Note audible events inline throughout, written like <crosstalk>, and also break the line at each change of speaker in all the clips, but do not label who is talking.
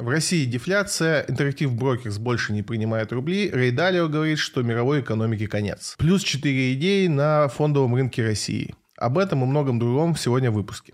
В России дефляция, Interactive Brokers больше не принимает рубли, Рей Далио говорит, что мировой экономике конец. Плюс 4 идеи на фондовом рынке России. Об этом и многом другом сегодня в выпуске.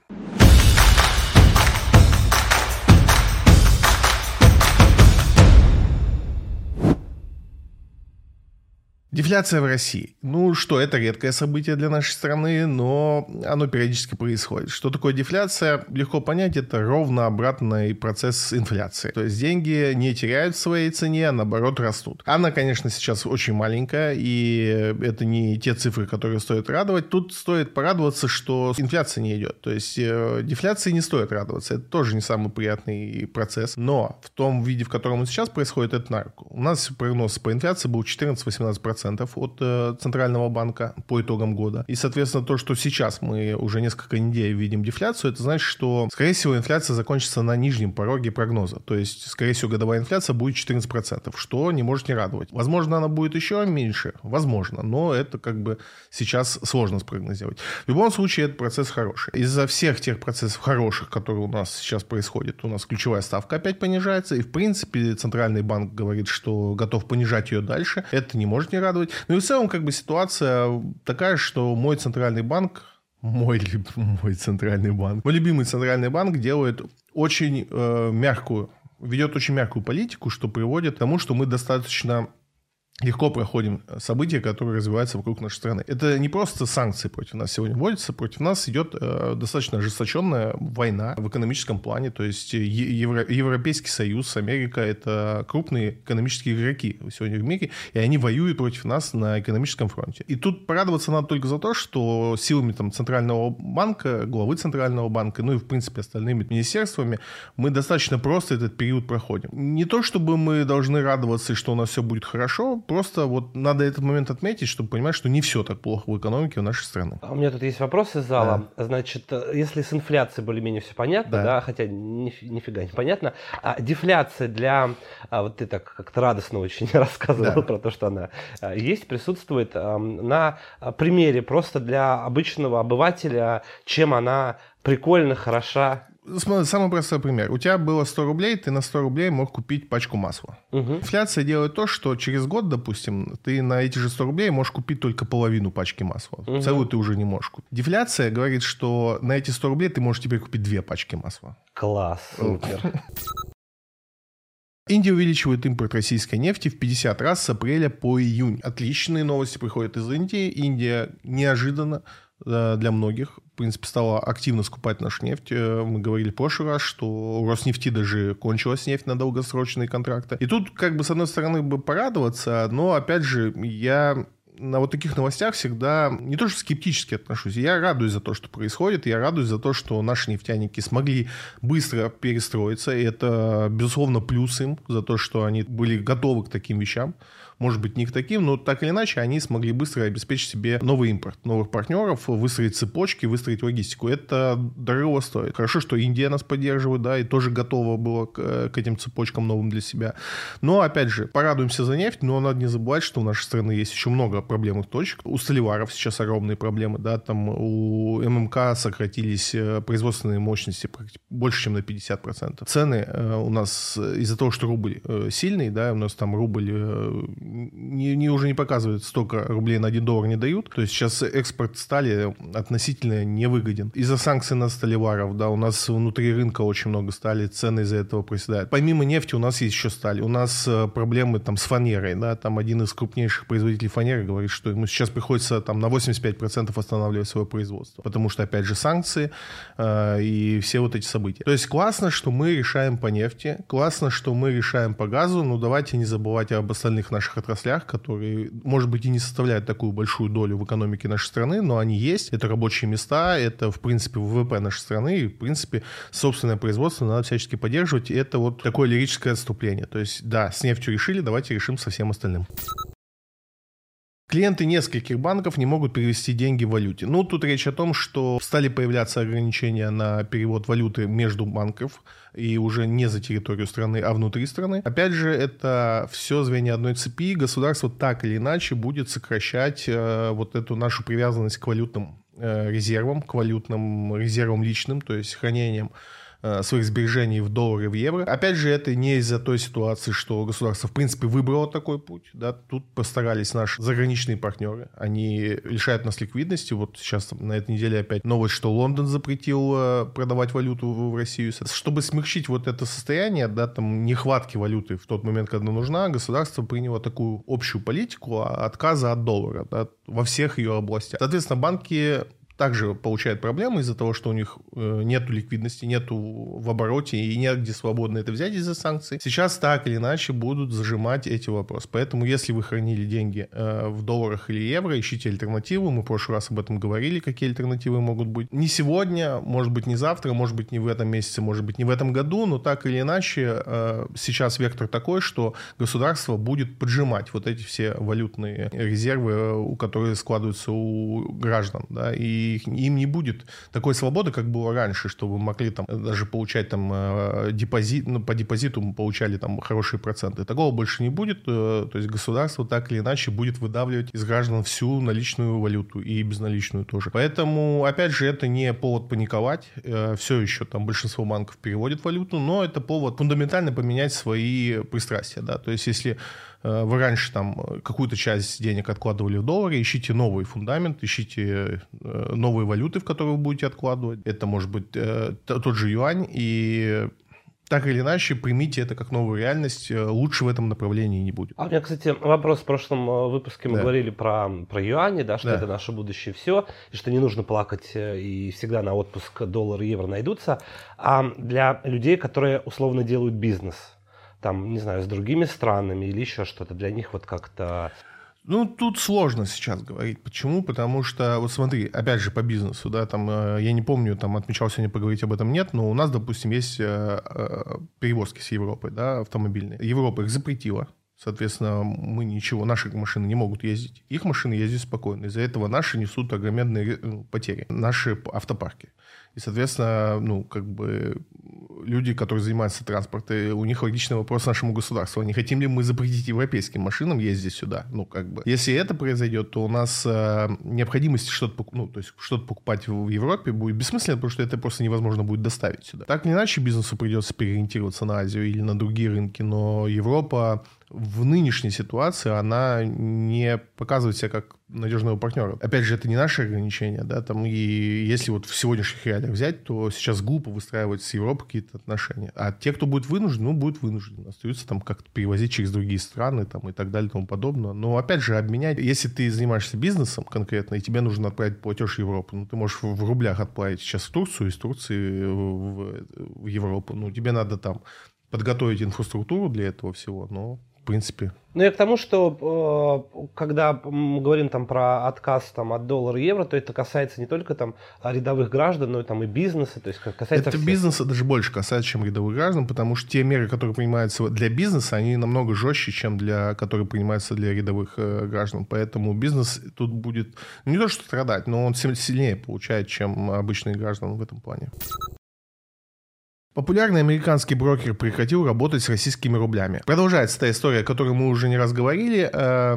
Дефляция в России. Ну что, это редкое событие для нашей страны, но оно периодически происходит. Что такое дефляция? Легко понять, это ровно обратный процесс инфляции. То есть деньги не теряют своей цене, а наоборот растут. Она, конечно, сейчас очень маленькая, и это не те цифры, которые стоит радовать. Тут стоит порадоваться, что инфляция не идет. То есть э, дефляции не стоит радоваться. Это тоже не самый приятный процесс. Но в том виде, в котором он сейчас происходит, это на руку. У нас прогноз по инфляции был 14-18% от э, Центрального банка по итогам года. И, соответственно, то, что сейчас мы уже несколько недель видим дефляцию, это значит, что, скорее всего, инфляция закончится на нижнем пороге прогноза. То есть, скорее всего, годовая инфляция будет 14%, что не может не радовать. Возможно, она будет еще меньше, возможно, но это как бы сейчас сложно спрогнозировать. В любом случае, этот процесс хороший. Из-за всех тех процессов хороших, которые у нас сейчас происходят, у нас ключевая ставка опять понижается, и, в принципе, Центральный банк говорит, что готов понижать ее дальше. Это не может не радовать радовать. Ну и в целом как бы ситуация такая, что мой центральный банк, мой, <laughs> мой центральный банк, мой любимый центральный банк делает очень э, мягкую, ведет очень мягкую политику, что приводит к тому, что мы достаточно легко проходим события, которые развиваются вокруг нашей страны. Это не просто санкции против нас сегодня вводятся, против нас идет э, достаточно ожесточенная война в экономическом плане, то есть Евро, Европейский Союз, Америка — это крупные экономические игроки сегодня в мире, и они воюют против нас на экономическом фронте. И тут порадоваться надо только за то, что силами там, Центрального банка, главы Центрального банка, ну и, в принципе, остальными министерствами, мы достаточно просто этот период проходим. Не то, чтобы мы должны радоваться, что у нас все будет хорошо, Просто вот надо этот момент отметить, чтобы понимать, что не все так плохо в экономике в нашей страны.
А у меня тут есть вопрос из зала. Да. Значит, э, если с инфляцией более-менее все понятно, да, да хотя ни, нифига не понятно, а дефляция для... А вот ты так как-то радостно очень <laughs> рассказывал да. про то, что она а, есть, присутствует на примере просто для обычного обывателя, чем она прикольно, хороша
Самый простой пример. У тебя было 100 рублей, ты на 100 рублей мог купить пачку масла. Угу. Инфляция делает то, что через год, допустим, ты на эти же 100 рублей можешь купить только половину пачки масла. Угу. Целую ты уже не можешь купить. Дефляция говорит, что на эти 100 рублей ты можешь теперь купить две пачки масла.
Класс, супер. <laughs>
Индия увеличивает импорт российской нефти в 50 раз с апреля по июнь. Отличные новости приходят из Индии. Индия неожиданно для многих. В принципе, стала активно скупать нашу нефть. Э, мы говорили в прошлый раз, что у Роснефти даже кончилась нефть на долгосрочные контракты. И тут, как бы, с одной стороны, бы порадоваться, но, опять же, я на вот таких новостях всегда не то что скептически отношусь, я радуюсь за то, что происходит, я радуюсь за то, что наши нефтяники смогли быстро перестроиться, и это, безусловно, плюс им за то, что они были готовы к таким вещам может быть, не к таким, но так или иначе они смогли быстро обеспечить себе новый импорт, новых партнеров, выстроить цепочки, выстроить логистику. Это дорого стоит. Хорошо, что Индия нас поддерживает, да, и тоже готова была к, к этим цепочкам новым для себя. Но, опять же, порадуемся за нефть, но надо не забывать, что у нашей страны есть еще много проблемных точек. У Столиваров сейчас огромные проблемы, да, там у ММК сократились э, производственные мощности больше, чем на 50%. Цены э, у нас из-за того, что рубль э, сильный, да, у нас там рубль не, не, уже не показывают, столько рублей на 1 доллар не дают. То есть сейчас экспорт стали относительно невыгоден. Из-за санкций на сталеваров, да, у нас внутри рынка очень много стали, цены из-за этого проседают. Помимо нефти у нас есть еще сталь. У нас э, проблемы там с фанерой, да, там один из крупнейших производителей фанеры говорит, что ему сейчас приходится там на 85% останавливать свое производство, потому что, опять же, санкции э, и все вот эти события. То есть классно, что мы решаем по нефти, классно, что мы решаем по газу, но давайте не забывать об остальных наших наших отраслях, которые, может быть, и не составляют такую большую долю в экономике нашей страны, но они есть. Это рабочие места, это, в принципе, ВВП нашей страны, и, в принципе, собственное производство надо всячески поддерживать. И это вот такое лирическое отступление. То есть, да, с нефтью решили, давайте решим со всем остальным. Клиенты нескольких банков не могут перевести деньги в валюте. Ну, тут речь о том, что стали появляться ограничения на перевод валюты между банков и уже не за территорию страны, а внутри страны. Опять же, это все звенья одной цепи. Государство так или иначе будет сокращать э, вот эту нашу привязанность к валютным э, резервам, к валютным резервам личным, то есть хранением своих сбережений в доллары в евро. Опять же, это не из-за той ситуации, что государство, в принципе, выбрало такой путь. Да? Тут постарались наши заграничные партнеры. Они лишают нас ликвидности. Вот сейчас на этой неделе опять новость, что Лондон запретил э, продавать валюту в Россию. Чтобы смягчить вот это состояние, да, там, нехватки валюты в тот момент, когда нужна, государство приняло такую общую политику отказа от доллара да, во всех ее областях. Соответственно, банки также получают проблемы из-за того, что у них э, нет ликвидности, нету в обороте и негде свободно это взять из-за санкций. Сейчас так или иначе будут зажимать эти вопросы. Поэтому, если вы хранили деньги э, в долларах или евро, ищите альтернативу. Мы в прошлый раз об этом говорили, какие альтернативы могут быть. Не сегодня, может быть, не завтра, может быть, не в этом месяце, может быть, не в этом году, но так или иначе э, сейчас вектор такой, что государство будет поджимать вот эти все валютные резервы, которые складываются у граждан. Да, и им не будет такой свободы, как было раньше, что вы могли там даже получать там э, депозит, ну, по депозиту получали там хорошие проценты. Такого больше не будет, э, то есть государство так или иначе будет выдавливать из граждан всю наличную валюту и безналичную тоже. Поэтому, опять же, это не повод паниковать, э, все еще там большинство банков переводит валюту, но это повод фундаментально поменять свои пристрастия, да, то есть если вы раньше там какую-то часть денег откладывали в доллары, ищите новый фундамент, ищите э, новые валюты, в которые вы будете откладывать. Это может быть э, тот же юань, и так или иначе, примите это как новую реальность, лучше в этом направлении не будет.
А у меня, кстати, вопрос в прошлом выпуске мы да. говорили про, про юани, да, что да. это наше будущее все, и что не нужно плакать, и всегда на отпуск доллар и евро найдутся. А для людей, которые условно делают бизнес, там, не знаю, с другими странами или еще что-то. Для них вот как-то...
Ну, тут сложно сейчас говорить. Почему? Потому что, вот смотри, опять же, по бизнесу, да, там, э, я не помню, там, отмечал сегодня поговорить об этом, нет, но у нас, допустим, есть э, э, перевозки с Европы, да, автомобильные. Европа их запретила, Соответственно, мы ничего, наши машины не могут ездить. Их машины ездят спокойно. Из-за этого наши несут огроменные потери. Наши автопарки. И, соответственно, ну, как бы люди, которые занимаются транспортом, у них логичный вопрос нашему государству. Не хотим ли мы запретить европейским машинам ездить сюда? Ну, как бы. Если это произойдет, то у нас э, необходимость что-то, ну, то есть что-то покупать в Европе будет бессмысленно, потому что это просто невозможно будет доставить сюда. Так или иначе, бизнесу придется переориентироваться на Азию или на другие рынки, но Европа в нынешней ситуации она не показывает себя как надежного партнера. Опять же, это не наши ограничения, да, там и если вот в сегодняшних реалиях взять, то сейчас глупо выстраивать с Европой какие-то отношения. А те, кто будет вынужден, ну, будет вынужден. Остаются там как-то перевозить через другие страны там и так далее и тому подобное. Но опять же, обменять, если ты занимаешься бизнесом конкретно, и тебе нужно отправить платеж в Европу, ну, ты можешь в рублях отправить сейчас в Турцию, из Турции в, в Европу. Ну, тебе надо там подготовить инфраструктуру для этого всего, но в принципе.
Ну, я к тому, что э, когда мы говорим там про отказ там, от доллара и евро, то это касается не только там рядовых граждан, но и там и бизнеса, то есть касается
Это всех. бизнеса даже больше касается, чем рядовых граждан, потому что те меры, которые принимаются для бизнеса, они намного жестче, чем для, которые принимаются для рядовых э, граждан. Поэтому бизнес тут будет не то что страдать, но он сильнее получает, чем обычные граждане в этом плане. Популярный американский брокер прекратил работать с российскими рублями. Продолжается та история, о которой мы уже не раз говорили. Э,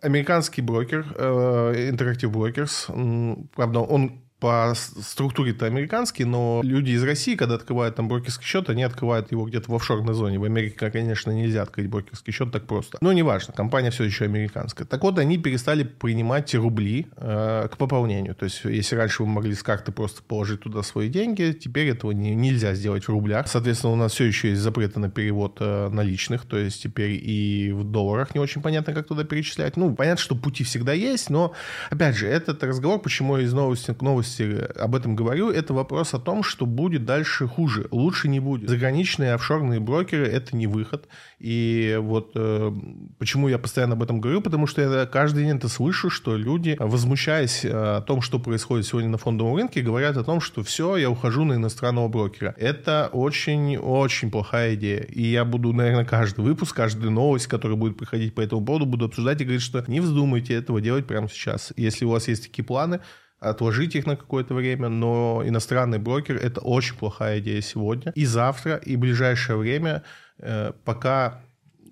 американский брокер, э, Interactive Brokers, правда, он по структуре-то американский, но люди из России, когда открывают там брокерский счет, они открывают его где-то в офшорной зоне. В Америке, конечно, нельзя открыть брокерский счет так просто. Но неважно, компания все еще американская. Так вот, они перестали принимать рубли э, к пополнению. То есть, если раньше вы могли с карты просто положить туда свои деньги, теперь этого не, нельзя сделать в рублях. Соответственно, у нас все еще есть запреты на перевод э, наличных, то есть теперь и в долларах не очень понятно, как туда перечислять. Ну, понятно, что пути всегда есть, но, опять же, этот разговор, почему из новости к новости новости об этом говорю, это вопрос о том, что будет дальше хуже. Лучше не будет. Заграничные офшорные брокеры – это не выход. И вот э, почему я постоянно об этом говорю, потому что я каждый день это слышу, что люди, возмущаясь э, о том, что происходит сегодня на фондовом рынке, говорят о том, что все, я ухожу на иностранного брокера. Это очень-очень плохая идея. И я буду, наверное, каждый выпуск, каждую новость, которая будет приходить по этому поводу, буду обсуждать и говорить, что не вздумайте этого делать прямо сейчас. Если у вас есть такие планы, отложить их на какое-то время, но иностранный брокер – это очень плохая идея сегодня. И завтра, и в ближайшее время, э, пока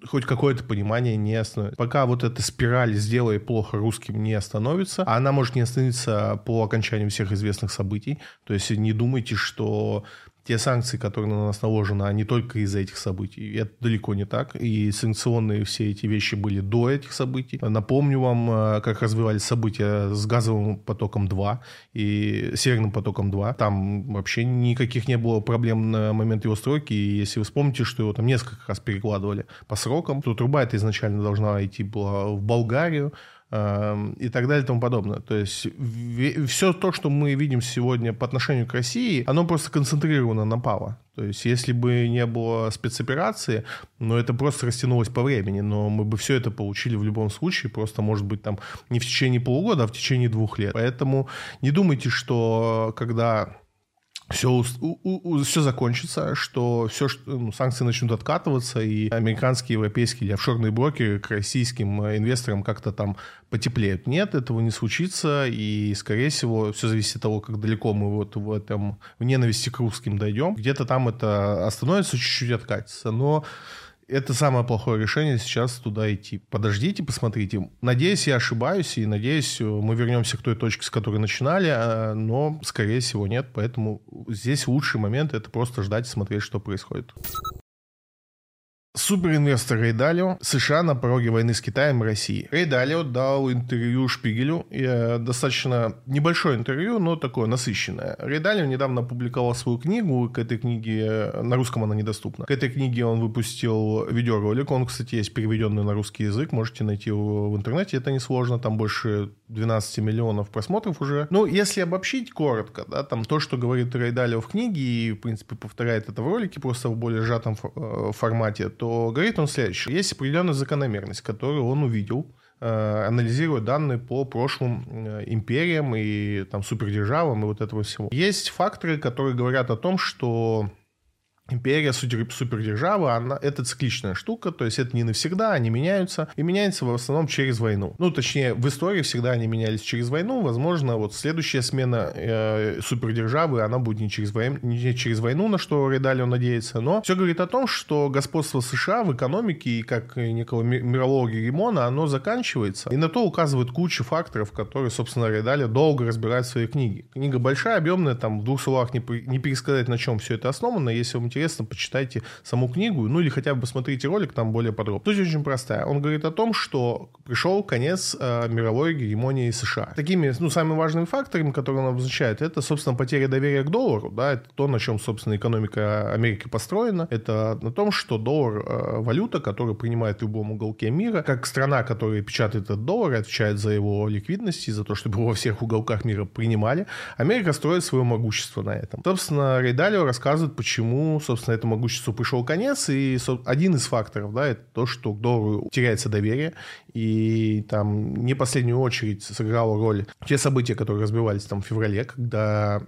хоть какое-то понимание не остановится. Пока вот эта спираль «сделай плохо русским» не остановится, а она может не остановиться по окончанию всех известных событий. То есть не думайте, что те санкции, которые на нас наложены, они только из-за этих событий. Это далеко не так. И санкционные все эти вещи были до этих событий. Напомню вам, э, как развивались события с газовым потоком 2 и северным потоком 2. Там вообще никаких не было проблем на момент его стройки. И если вы вспомните, что его там несколько раз перекладывали по срокам, то труба эта изначально должна идти была в Болгарию, и так далее и тому подобное. То есть все то, что мы видим сегодня по отношению к России, оно просто концентрировано на ПАВО. То есть если бы не было спецоперации, ну это просто растянулось по времени, но мы бы все это получили в любом случае, просто может быть там не в течение полугода, а в течение двух лет. Поэтому не думайте, что когда все, все закончится, что все, ну, санкции начнут откатываться, и американские, европейские или офшорные брокеры к российским э, инвесторам как-то там потеплеют. Нет, этого не случится, и, скорее всего, все зависит от того, как далеко мы вот в этом в ненависти к русским дойдем. Где-то там это остановится, чуть-чуть откатится, но это самое плохое решение сейчас туда идти. Подождите, посмотрите. Надеюсь, я ошибаюсь, и надеюсь, мы вернемся к той точке, с которой начинали, а, но, скорее всего, нет. Поэтому здесь лучший момент — это просто ждать и смотреть, что происходит. Суперинвестор Рей Далио, США на пороге войны с Китаем и Россией. Рей Далио дал интервью Шпигелю, и, э, достаточно небольшое интервью, но такое насыщенное. Рей Далио недавно опубликовал свою книгу, к этой книге, э, на русском она недоступна. К этой книге он выпустил видеоролик, он, кстати, есть переведенный на русский язык, можете найти его в интернете, это несложно, там больше 12 миллионов просмотров уже. Ну, если обобщить коротко, да, там то, что говорит Рей Далио в книге, и, в принципе, повторяет это в ролике, просто в более сжатом э, формате, то то говорит он следующее. Есть определенная закономерность, которую он увидел, э, анализируя данные по прошлым э, империям и там супердержавам и вот этого всего. Есть факторы, которые говорят о том, что Империя, супердержава, она, это цикличная штука, то есть это не навсегда, они меняются, и меняются в основном через войну. Ну, точнее, в истории всегда они менялись через войну, возможно, вот следующая смена э, супердержавы, она будет не через, войну, не через войну, на что Редалио надеется, но все говорит о том, что господство США в экономике и как некого мирового гегемона, оно заканчивается, и на то указывает куча факторов, которые, собственно, Редалио долго разбирает в своей книге. Книга большая, объемная, там в двух словах не, не пересказать, на чем все это основано, если вам интересно, почитайте саму книгу, ну или хотя бы посмотрите ролик, там более подробно. Суть очень простая. Он говорит о том, что пришел конец э, мировой гегемонии США. Такими, ну, самыми важными факторами, которые он обозначает, это, собственно, потеря доверия к доллару, да, это то, на чем, собственно, экономика Америки построена. Это на том, что доллар э, валюта, которую принимает в любом уголке мира, как страна, которая печатает этот доллар, отвечает за его ликвидность и за то, чтобы его во всех уголках мира принимали. Америка строит свое могущество на этом. Собственно, Рейдалио рассказывает, почему собственно, этому могуществу пришел конец, и один из факторов, да, это то, что к доллару теряется доверие, и там не последнюю очередь сыграла роль те события, которые разбивались там в феврале, когда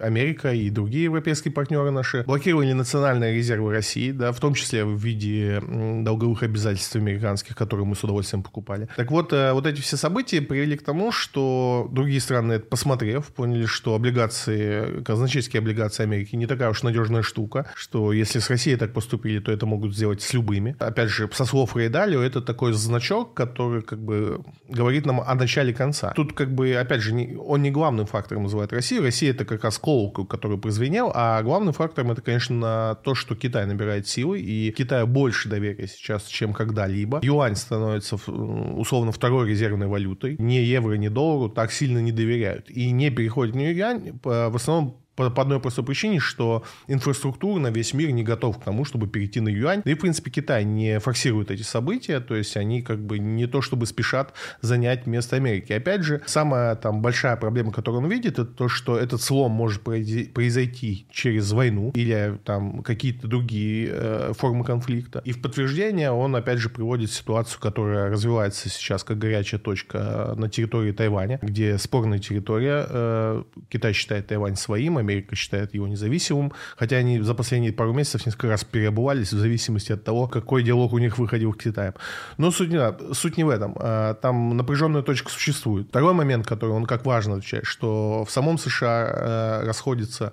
Америка и другие европейские партнеры наши блокировали национальные резервы России, да, в том числе в виде долговых обязательств американских, которые мы с удовольствием покупали. Так вот, э, вот эти все события привели к тому, что другие страны, посмотрев, поняли, что облигации, казначейские облигации Америки не такая уж надежная штука, что если с Россией так поступили, то это могут сделать с любыми. Опять же, со слов Рейдалио, это такой значок, который как бы говорит нам о начале конца. Тут как бы, опять же, не, он не главным фактором называет Россию. Россия это как раз колокол, который прозвенел, а главным фактором это, конечно, то, что Китай набирает силы, и Китаю больше доверия сейчас, чем когда-либо. Юань становится условно второй резервной валютой. Ни евро, ни доллару так сильно не доверяют. И не переходит на юань, в основном по, по одной простой причине, что инфраструктурно весь мир не готов к тому, чтобы перейти на юань. Да и, в принципе, Китай не форсирует эти события, то есть они как бы не то чтобы спешат занять место Америки. Опять же, самая там большая проблема, которую он видит, это то, что этот слом может произойти через войну или там какие-то другие э, формы конфликта. И в подтверждение он, опять же, приводит ситуацию, которая развивается сейчас как горячая точка на территории Тайваня, где спорная территория. Э, Китай считает Тайвань своим, Америка считает его независимым, хотя они за последние пару месяцев несколько раз переобувались в зависимости от того, какой диалог у них выходил к Китаю. Но суть не, суть не в этом. А, там напряженная точка существует. Второй момент, который он как важно отвечает, что в самом США э, расходится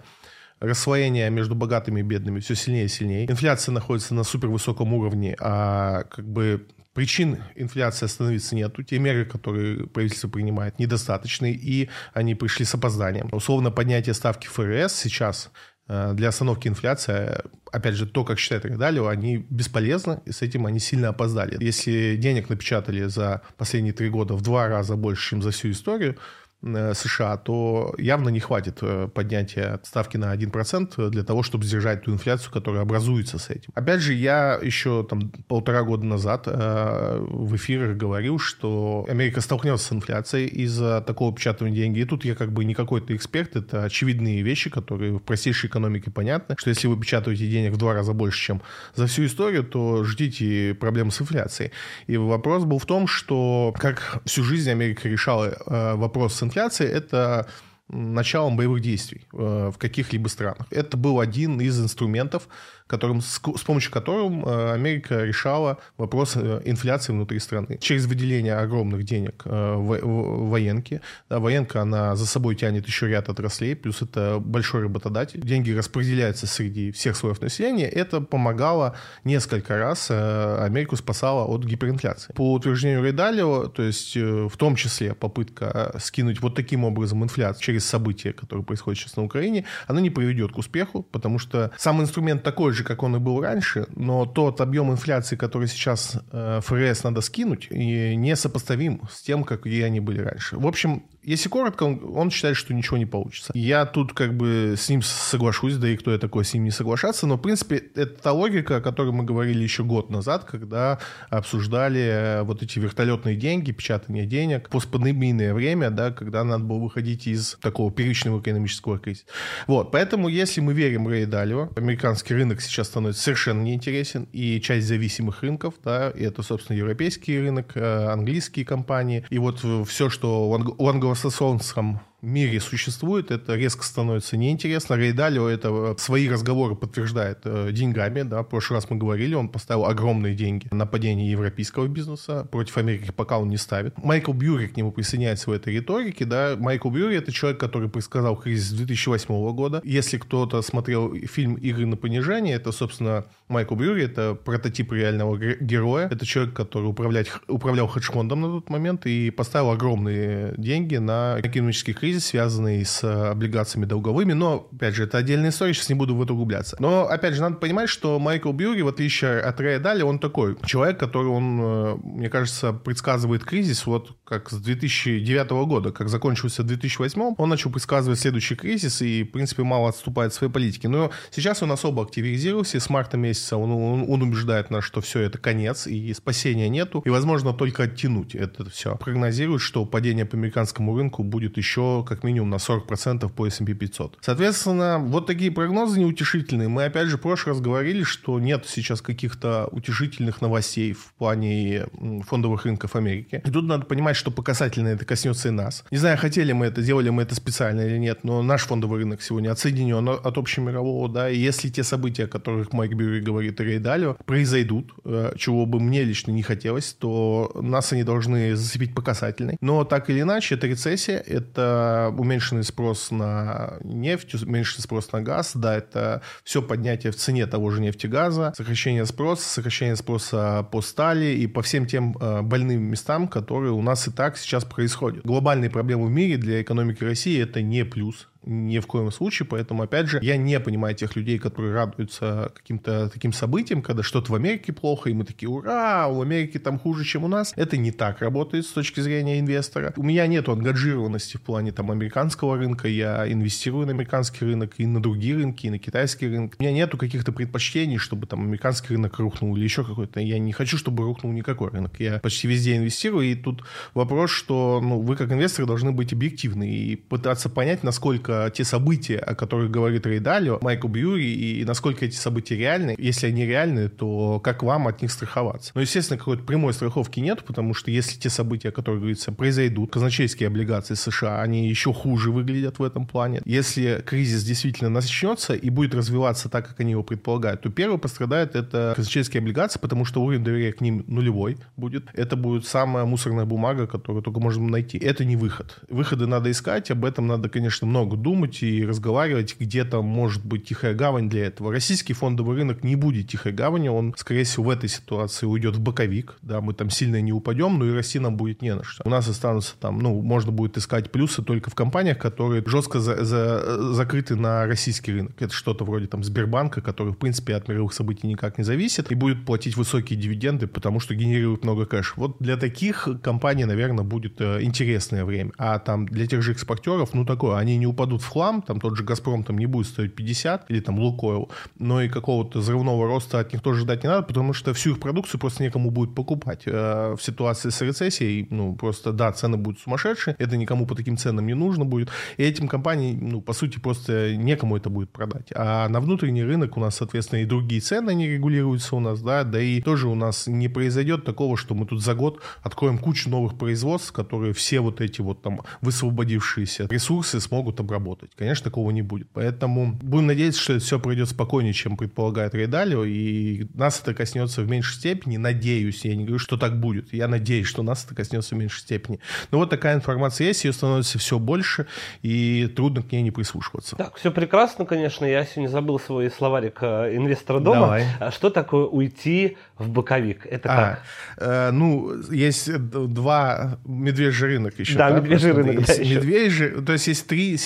расслоение между богатыми и бедными все сильнее и сильнее. Инфляция находится на супервысоком уровне, а как бы причин инфляции остановиться нету. Те меры, которые правительство принимает, недостаточны, и они пришли с опозданием. Условно, поднятие ставки ФРС сейчас э, для остановки инфляции, опять же, то, как считает Рейдалио, они бесполезны, и с этим они сильно опоздали. Если денег напечатали за последние три года в два раза больше, чем за всю историю, Э, США, то явно не хватит э, поднятия ставки на 1% для того, чтобы сдержать ту инфляцию, которая образуется с этим. Опять же, я еще там полтора года назад э, в эфирах говорил, что Америка столкнется с инфляцией из-за такого печатания денег. И тут я как бы не какой-то эксперт, это очевидные вещи, которые в простейшей экономике понятны, что если вы печатаете денег в два раза больше, чем за всю историю, то ждите проблем с инфляцией. И вопрос был в том, что как всю жизнь Америка решала вопрос с инфляции – это началом боевых действий э, в каких-либо странах. Это был один из инструментов, которым, с, помощью которым э, Америка решала вопрос э, инфляции внутри страны. Через выделение огромных денег в военке. Да, военка, она за собой тянет еще ряд отраслей, плюс это большой работодатель. Деньги распределяются среди всех слоев населения. Это помогало несколько раз Америку спасало от гиперинфляции. По утверждению Рейдалио, то есть в том числе попытка скинуть вот таким образом инфляцию через события, которые происходят сейчас на Украине, она не приведет к успеху, потому что сам инструмент такой же, как он и был раньше, но тот объем инфляции, который сейчас э, ФРС надо скинуть, и не сопоставим с тем, какие они были раньше. В общем, если коротко, он, он считает, что ничего не получится. Я тут как бы с ним соглашусь, да и кто я такой с ним не соглашаться, но в принципе это та логика, о которой мы говорили еще год назад, когда обсуждали э, вот эти вертолетные деньги, печатание денег, постпандемийное время, да, когда надо было выходить из такого первичного экономического кризиса. Вот, поэтому если мы верим Рэй Далио, американский рынок сейчас становится совершенно неинтересен, и часть зависимых рынков, да, и это, собственно, европейский рынок, э, английские компании, и вот все, что у англосаксонском мире существует, это резко становится неинтересно. Рейдалио это э, свои разговоры подтверждает э, деньгами. Да. В прошлый раз мы говорили, он поставил огромные деньги на падение европейского бизнеса. Против Америки пока он не ставит. Майкл Бьюри к нему присоединяется в этой риторике. Да. Майкл Бьюри это человек, который предсказал кризис 2008 года. Если кто-то смотрел фильм «Игры на понижение», это, собственно, Майкл Бьюри, это прототип реального героя. Это человек, который управлять, управлял хедж-фондом на тот момент и поставил огромные деньги на экономический кризис кризис, связанный с э, облигациями долговыми, но, опять же, это отдельная история, сейчас не буду в это углубляться. Но, опять же, надо понимать, что Майкл Бьюри, в отличие от Рэя Дали, он такой человек, который, он, э, мне кажется, предсказывает кризис вот как с 2009 года, как закончился 2008, он начал предсказывать следующий кризис и, в принципе, мало отступает от своей политики. Но сейчас он особо активизировался, с марта месяца он, он, он убеждает нас, что все, это конец, и спасения нету, и, возможно, только оттянуть это все. Прогнозирует, что падение по американскому рынку будет еще как минимум на 40% по S&P 500. Соответственно, вот такие прогнозы неутешительные. Мы опять же в прошлый раз говорили, что нет сейчас каких-то утешительных новостей в плане фондовых рынков Америки. И тут надо понимать, что по касательно это коснется и нас. Не знаю, хотели мы это, делали мы это специально или нет, но наш фондовый рынок сегодня отсоединен от общемирового, да, и если те события, о которых Майк Бьюри говорит и Рей Далио, произойдут, э, чего бы мне лично не хотелось, то нас они должны зацепить по касательной. Но так или иначе, это рецессия, это уменьшенный спрос на нефть, уменьшенный спрос на газ, да, это все поднятие в цене того же нефтегаза, сокращение спроса, сокращение спроса по стали и по всем тем э, больным местам, которые у нас и так сейчас происходят. Глобальные проблемы в мире для экономики России это не плюс, ни в коем случае. Поэтому, опять же, я не понимаю тех людей, которые радуются каким-то таким событиям, когда что-то в Америке плохо, и мы такие, ура, у Америки там хуже, чем у нас. Это не так работает с точки зрения инвестора. У меня нет ангажированности в плане там американского рынка. Я инвестирую на американский рынок и на другие рынки, и на китайский рынок. У меня нету каких-то предпочтений, чтобы там американский рынок рухнул или еще какой-то. Я не хочу, чтобы рухнул никакой рынок. Я почти везде инвестирую, и тут вопрос, что ну, вы как инвесторы должны быть объективны и пытаться понять, насколько те события, о которых говорит Рейдалио, Майкл Бьюри, и насколько эти события реальны. Если они реальны, то как вам от них страховаться? Но, естественно, какой-то прямой страховки нет, потому что если те события, о которых говорится, произойдут, казначейские облигации США, они еще хуже выглядят в этом плане. Если кризис действительно начнется и будет развиваться так, как они его предполагают, то первый пострадает это казначейские облигации, потому что уровень доверия к ним нулевой будет. Это будет самая мусорная бумага, которую только можно найти. Это не выход. Выходы надо искать, об этом надо, конечно, много думать думать и разговаривать, где там может быть тихая гавань для этого. Российский фондовый рынок не будет тихой гаванью, он, скорее всего, в этой ситуации уйдет в боковик, да, мы там сильно не упадем, но и расти нам будет не на что. У нас останутся там, ну, можно будет искать плюсы только в компаниях, которые жестко за, за, закрыты на российский рынок. Это что-то вроде там Сбербанка, который, в принципе, от мировых событий никак не зависит и будет платить высокие дивиденды, потому что генерирует много кэша. Вот для таких компаний, наверное, будет э, интересное время. А там для тех же экспортеров, ну, такое, они не упадут в хлам, там тот же «Газпром» там не будет стоить 50 или там «Лукойл», но и какого-то взрывного роста от них тоже ждать не надо, потому что всю их продукцию просто некому будет покупать. Э, в ситуации с рецессией, ну, просто, да, цены будут сумасшедшие, это никому по таким ценам не нужно будет, и этим компаниям, ну, по сути, просто некому это будет продать. А на внутренний рынок у нас, соответственно, и другие цены, они регулируются у нас, да, да и тоже у нас не произойдет такого, что мы тут за год откроем кучу новых производств, которые все вот эти вот там высвободившиеся ресурсы смогут обработать. Конечно, такого не будет. Поэтому будем надеяться, что это все пройдет спокойнее, чем предполагает Рейдалио, и нас это коснется в меньшей степени. Надеюсь, я не говорю, что так будет. Я надеюсь, что нас это коснется в меньшей степени. Но вот такая информация есть, ее становится все больше, и трудно к ней не прислушиваться.
Так, все прекрасно, конечно. Я сегодня забыл свой словарик э, инвестора дома. Давай. А что такое уйти в боковик? Это а, как?
Э, ну, есть два медвежий рынок еще.
Да, медвежий рынок.
Да, медвежий, то есть есть три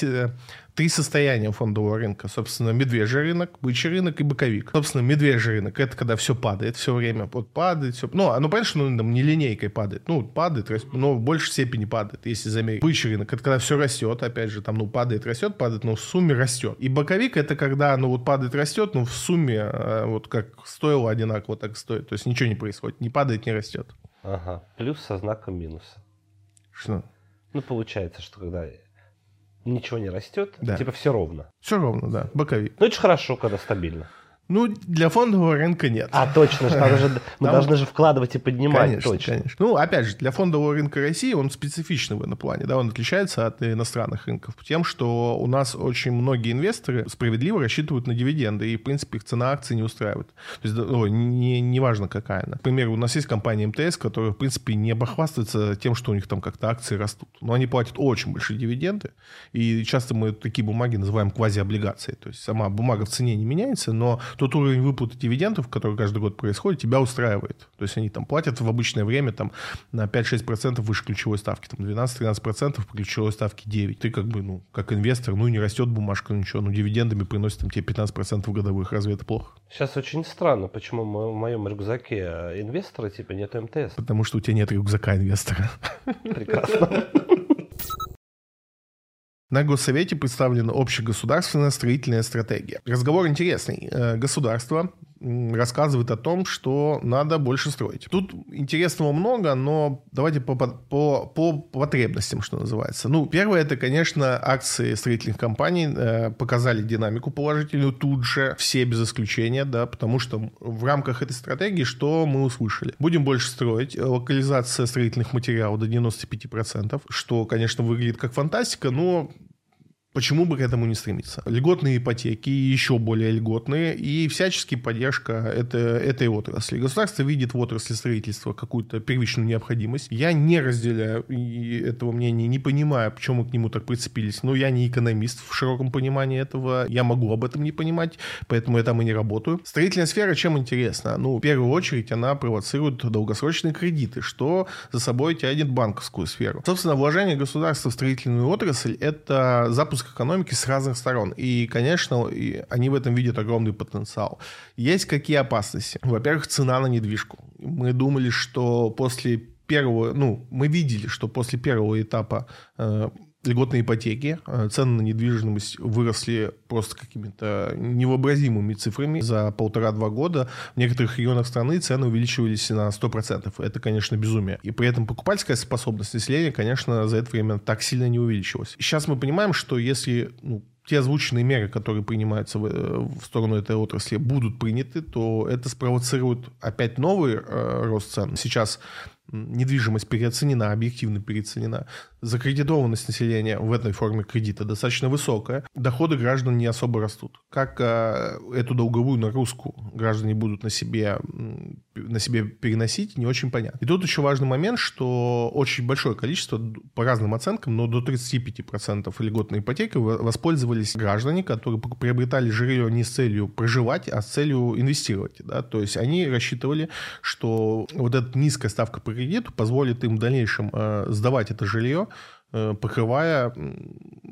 три состояния фондового рынка. Собственно, медвежий рынок, бычий рынок и боковик. Собственно, медвежий рынок — это когда все падает все время. Вот падает все. Ну, ну понятно, что ну, там не линейкой падает. Ну, падает, но в большей степени падает, если замерить. Бычий рынок — это когда все растет, опять же, там, ну, падает, растет, падает, но в сумме растет. И боковик — это когда, ну, вот падает, растет, но в сумме э, вот как стоило одинаково, так стоит. То есть ничего не происходит, не падает, не растет.
Ага. Плюс со знаком минуса.
Что?
Ну, получается, что когда ничего не растет, да. типа все ровно.
Все ровно, да, боковик.
Ну, это же хорошо, когда стабильно.
Ну, для фондового рынка нет.
А, точно, надо же, <laughs> мы Там... должны же вкладывать и поднимать.
Конечно,
точно.
конечно. Ну, опять же, для фондового рынка России он специфичный в этом плане. Да, он отличается от иностранных рынков тем, что у нас очень многие инвесторы справедливо рассчитывают на дивиденды, и, в принципе, их цена акций не устраивает. То есть, о, не, не важно, какая она. Например, у нас есть компания МТС, которая, в принципе, не обохвастается тем, что у них там как-то акции растут. Но они платят очень большие дивиденды, и часто мы такие бумаги называем квазиоблигацией. То есть сама бумага в цене не меняется, но тот уровень выплаты дивидендов, который каждый год происходит, тебя устраивает. То есть они там платят в обычное время там на 5-6% выше ключевой ставки, там 12-13% по ключевой ставке 9. Ты как бы, ну, как инвестор, ну, не растет бумажка, ничего, ну, дивидендами приносит там тебе 15% годовых. Разве это плохо?
Сейчас очень странно, почему в моем рюкзаке инвестора типа нет МТС.
Потому что у тебя нет рюкзака инвестора.
Прекрасно.
На Госсовете представлена общегосударственная строительная стратегия. Разговор интересный. Э, государство рассказывает о том, что надо больше строить. Тут интересного много, но давайте по, по, по потребностям, что называется. Ну, первое, это, конечно, акции строительных компаний э, показали динамику положительную тут же, все без исключения, да, потому что в рамках этой стратегии что мы услышали? Будем больше строить, локализация строительных материалов до 95%, что, конечно, выглядит как фантастика, но Почему бы к этому не стремиться? Льготные ипотеки, еще более льготные, и всячески поддержка это, этой отрасли. Государство видит в отрасли строительства какую-то первичную необходимость. Я не разделяю этого мнения, не понимаю, почему мы к нему так прицепились. Но я не экономист в широком понимании этого. Я могу об этом не понимать, поэтому я там и не работаю. Строительная сфера чем интересна? Ну, в первую очередь, она провоцирует долгосрочные кредиты, что за собой тянет банковскую сферу. Собственно, вложение государства в строительную отрасль – это запуск запуск экономики с разных сторон. И, конечно, и они в этом видят огромный потенциал. Есть какие опасности? Во-первых, цена на недвижку. Мы думали, что после первого, ну, мы видели, что после первого этапа э, льготной ипотеки, э, цены на недвижимость выросли просто какими-то невообразимыми цифрами. За полтора-два года в некоторых регионах страны цены увеличивались на 100%. Это, конечно, безумие. И при этом покупательская способность населения, конечно, за это время так сильно не увеличилась. Сейчас мы понимаем, что если ну, те озвученные меры, которые принимаются в, в сторону этой отрасли, будут приняты, то это спровоцирует опять новый э, рост цен. Сейчас недвижимость переоценена, объективно переоценена. Закредитованность населения в этой форме кредита достаточно высокая. Доходы граждан не особо растут. Как э, эту долговую нагрузку граждане будут на себе на себе переносить, не очень понятно. И тут еще важный момент, что очень большое количество, по разным оценкам, но до 35% льготной ипотеки воспользовались граждане, которые приобретали жилье не с целью проживать, а с целью инвестировать. Да? То есть они рассчитывали, что вот эта низкая ставка по кредиту позволит им в дальнейшем э, сдавать это жилье покрывая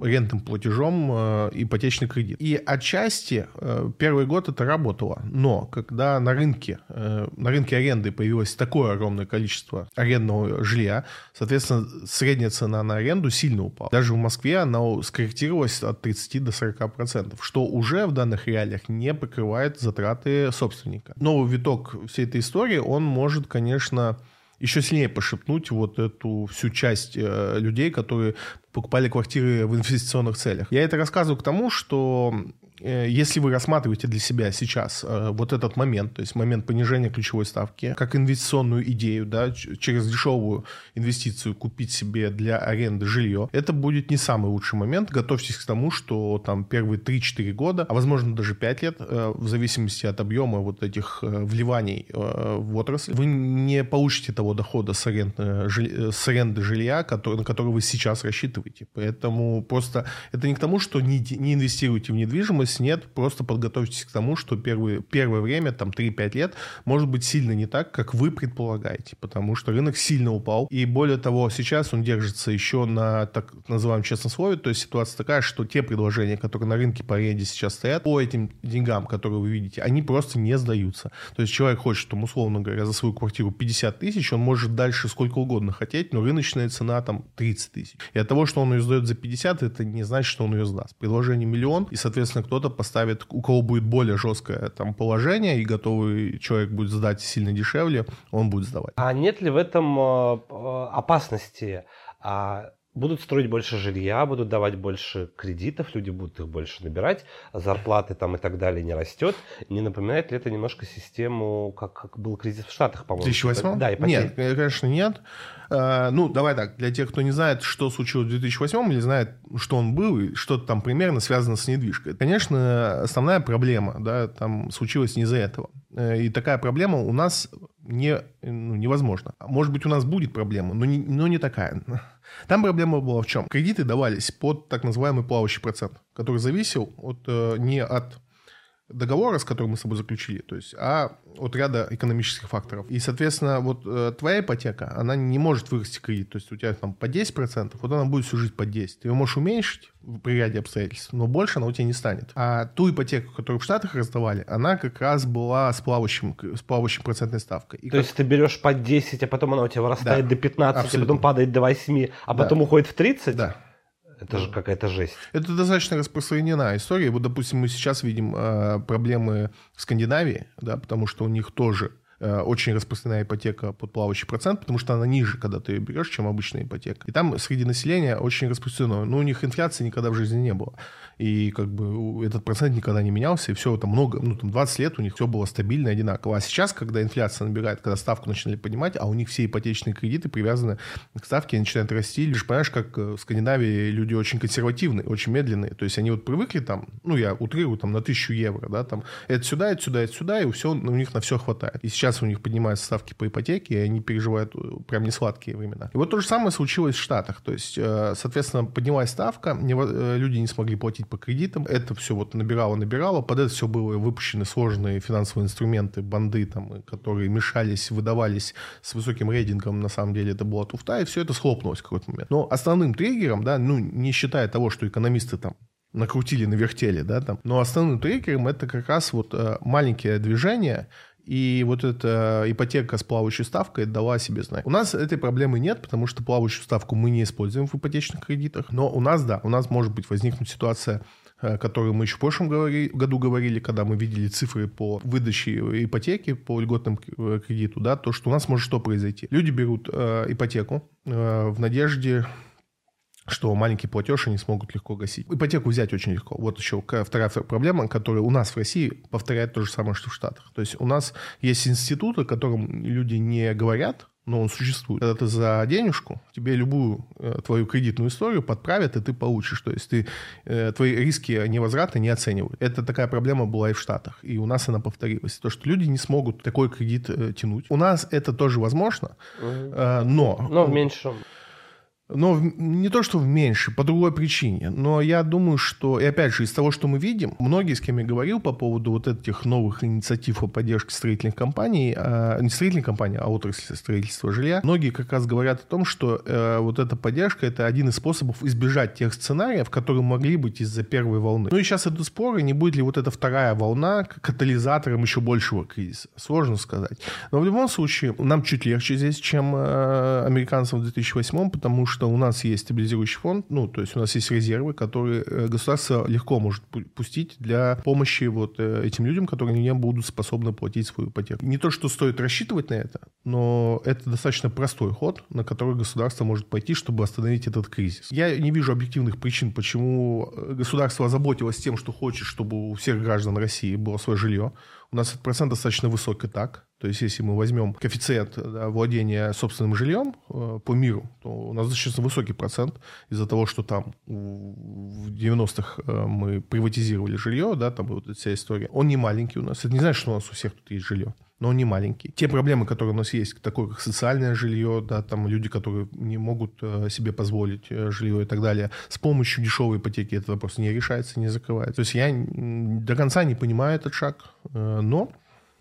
рентным платежом э, ипотечный кредит. И отчасти э, первый год это работало, но когда на рынке, на рынке аренды появилось такое огромное количество арендного жилья, соответственно, средняя цена на аренду сильно упала. Даже в Москве она скорректировалась от 30 до 40 процентов, что уже в данных реалиях не покрывает затраты собственника. Новый виток всей этой истории, он может, конечно, еще сильнее пошепнуть вот эту всю часть э, людей, которые покупали квартиры в инвестиционных целях. Я это рассказываю к тому, что если вы рассматриваете для себя сейчас э, вот этот момент, то есть момент понижения ключевой ставки, как инвестиционную идею, да, через дешевую инвестицию купить себе для аренды жилье, это будет не самый лучший момент. Готовьтесь к тому, что там первые 3-4 года, а возможно даже 5 лет, э, в зависимости от объема вот этих вливаний в отрасль, вы не получите того дохода с аренды, с аренды жилья, который, на который вы сейчас рассчитываете. Поэтому просто это не к тому, что не, не инвестируйте в недвижимость, новость нет, просто подготовьтесь к тому, что первые, первое время, там 3-5 лет, может быть сильно не так, как вы предполагаете, потому что рынок сильно упал, и более того, сейчас он держится еще на так называемом честном слове, то есть ситуация такая, что те предложения, которые на рынке по аренде сейчас стоят, по этим деньгам, которые вы видите, они просто не сдаются. То есть человек хочет, там, условно говоря, за свою квартиру 50 тысяч, он может дальше сколько угодно хотеть, но рыночная цена там 30 тысяч. И от того, что он ее сдает за 50, это не значит, что он ее сдаст. Предложение миллион, и, соответственно, кто кто-то поставит, у кого будет более жесткое там положение и готовый человек будет сдать сильно дешевле, он будет сдавать.
А нет ли в этом э, э, опасности? А будут строить больше жилья, будут давать больше кредитов, люди будут их больше набирать, зарплаты там и так далее не растет. Не напоминает ли это немножко систему, как, как был кризис в Штатах, по-моему?
2008? Да, ипотеки. Нет, конечно, нет. А, ну, давай так, для тех, кто не знает, что случилось в 2008 или знает, что он был, и что-то там примерно связано с недвижкой. Конечно, основная проблема, да, там случилась не из-за этого. Э, и такая проблема у нас не, ну, невозможно. Может быть, у нас будет проблема, но не, но не такая. Там проблема была в чем? Кредиты давались под так называемый плавающий процент, который зависел от, э, не от договора, с которым мы с тобой заключили, то есть, а от ряда экономических факторов. И, соответственно, вот э, твоя ипотека, она не может вырасти кредит, то есть у тебя там по 10%, вот она будет всю жизнь по 10. Ты ее можешь уменьшить при ряде обстоятельств, но больше она у тебя не станет. А ту ипотеку, которую в Штатах раздавали, она как раз была с плавающим, с плавающей процентной ставкой.
И то как... есть ты берешь по 10, а потом она у тебя вырастает да, до 15, абсолютно. а потом падает до 8, а да. потом уходит в 30?
Да.
Это же какая-то жесть.
Это достаточно распространенная история. Вот, допустим, мы сейчас видим э, проблемы в Скандинавии, да, потому что у них тоже Э, очень распространенная ипотека под плавающий процент, потому что она ниже, когда ты ее берешь, чем обычная ипотека. И там среди населения очень распространено. Но у них инфляции никогда в жизни не было. И как бы этот процент никогда не менялся, и все это много, ну там 20 лет у них все было стабильно, одинаково. А сейчас, когда инфляция набирает, когда ставку начинали поднимать, а у них все ипотечные кредиты привязаны к ставке, они начинают расти. Лишь понимаешь, как в Скандинавии люди очень консервативные, очень медленные. То есть они вот привыкли там, ну я утрирую, там на тысячу евро, да, там это сюда, это сюда, это сюда, и все, у них на все хватает. И сейчас у них поднимаются ставки по ипотеке, и они переживают э, прям не сладкие времена. И вот то же самое случилось в Штатах. То есть, э, соответственно, поднялась ставка, э, люди не смогли платить по кредитам, это все вот набирало, набирало, под это все были выпущены сложные финансовые инструменты, банды, там, которые мешались, выдавались с высоким рейтингом, на самом деле это была туфта, и все это схлопнулось в какой-то момент. Но основным триггером, да, ну, не считая того, что экономисты там накрутили, навертели, да, там. Но основным триггером это как раз вот э, маленькие движения, и вот эта ипотека с плавающей ставкой дала себе знать. У нас этой проблемы нет, потому что плавающую ставку мы не используем в ипотечных кредитах. Но у нас, да, у нас может быть возникнуть ситуация, э, которую мы еще в прошлом году говорили, когда мы видели цифры по выдаче ипотеки, по льготным э, кредиту, да, то, что у нас может что произойти. Люди берут э, ипотеку э, в надежде что маленький платеж они смогут легко гасить. Ипотеку взять очень легко. Вот еще вторая проблема, которая у нас в России повторяет то же самое, что в Штатах. То есть у нас есть институты, которым люди не говорят, но он существует. Когда ты за денежку, тебе любую э, твою кредитную историю подправят, и ты получишь. То есть ты, э, твои риски невозврата не оценивают. Это такая проблема была и в Штатах, и у нас она повторилась. То, что люди не смогут такой кредит э, тянуть. У нас это тоже возможно, угу. э, но...
Но в меньшем
но не то, что в меньше, по другой причине. Но я думаю, что, и опять же, из того, что мы видим, многие, с кем я говорил по поводу вот этих новых инициатив о поддержке строительных компаний, а, не строительных компаний, а отрасли строительства жилья, многие как раз говорят о том, что э, вот эта поддержка – это один из способов избежать тех сценариев, которые могли быть из-за первой волны. Ну и сейчас идут споры, не будет ли вот эта вторая волна катализатором еще большего кризиса. Сложно сказать. Но в любом случае, нам чуть легче здесь, чем э, американцам в 2008, потому что что у нас есть стабилизирующий фонд, ну, то есть у нас есть резервы, которые э, государство легко может пустить для помощи вот э, этим людям, которые не будут способны платить свою ипотеку. Не то, что стоит рассчитывать на это, но это достаточно простой ход, на который государство может пойти, чтобы остановить этот кризис. Я не вижу объективных причин, почему э, государство озаботилось тем, что хочет, чтобы у всех граждан России было свое жилье. У нас этот процент достаточно высокий так. То есть, если мы возьмем коэффициент да, владения собственным жильем э, по миру, то у нас достаточно высокий процент из-за того, что там в 90-х э, мы приватизировали жилье, да, там вот эта вся история. Он не маленький у нас. Это не значит, что у нас у всех тут есть жилье но он не маленький. Те проблемы, которые у нас есть, такое как социальное жилье, да, там люди, которые не могут э, себе позволить э, жилье и так далее, с помощью дешевой ипотеки этот вопрос не решается, не закрывается. То есть я до конца не понимаю этот шаг, э, но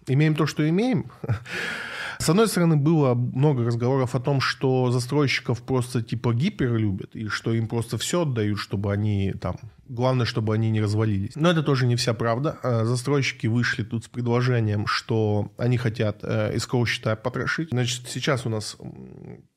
имеем то, что имеем. <laughs> С одной стороны, было много разговоров о том, что застройщиков просто типа гипер любят, и что им просто все отдают, чтобы они там Главное, чтобы они не развалились. Но это тоже не вся правда. А, застройщики вышли тут с предложением, что они хотят э, из счета потрошить. Значит, сейчас у нас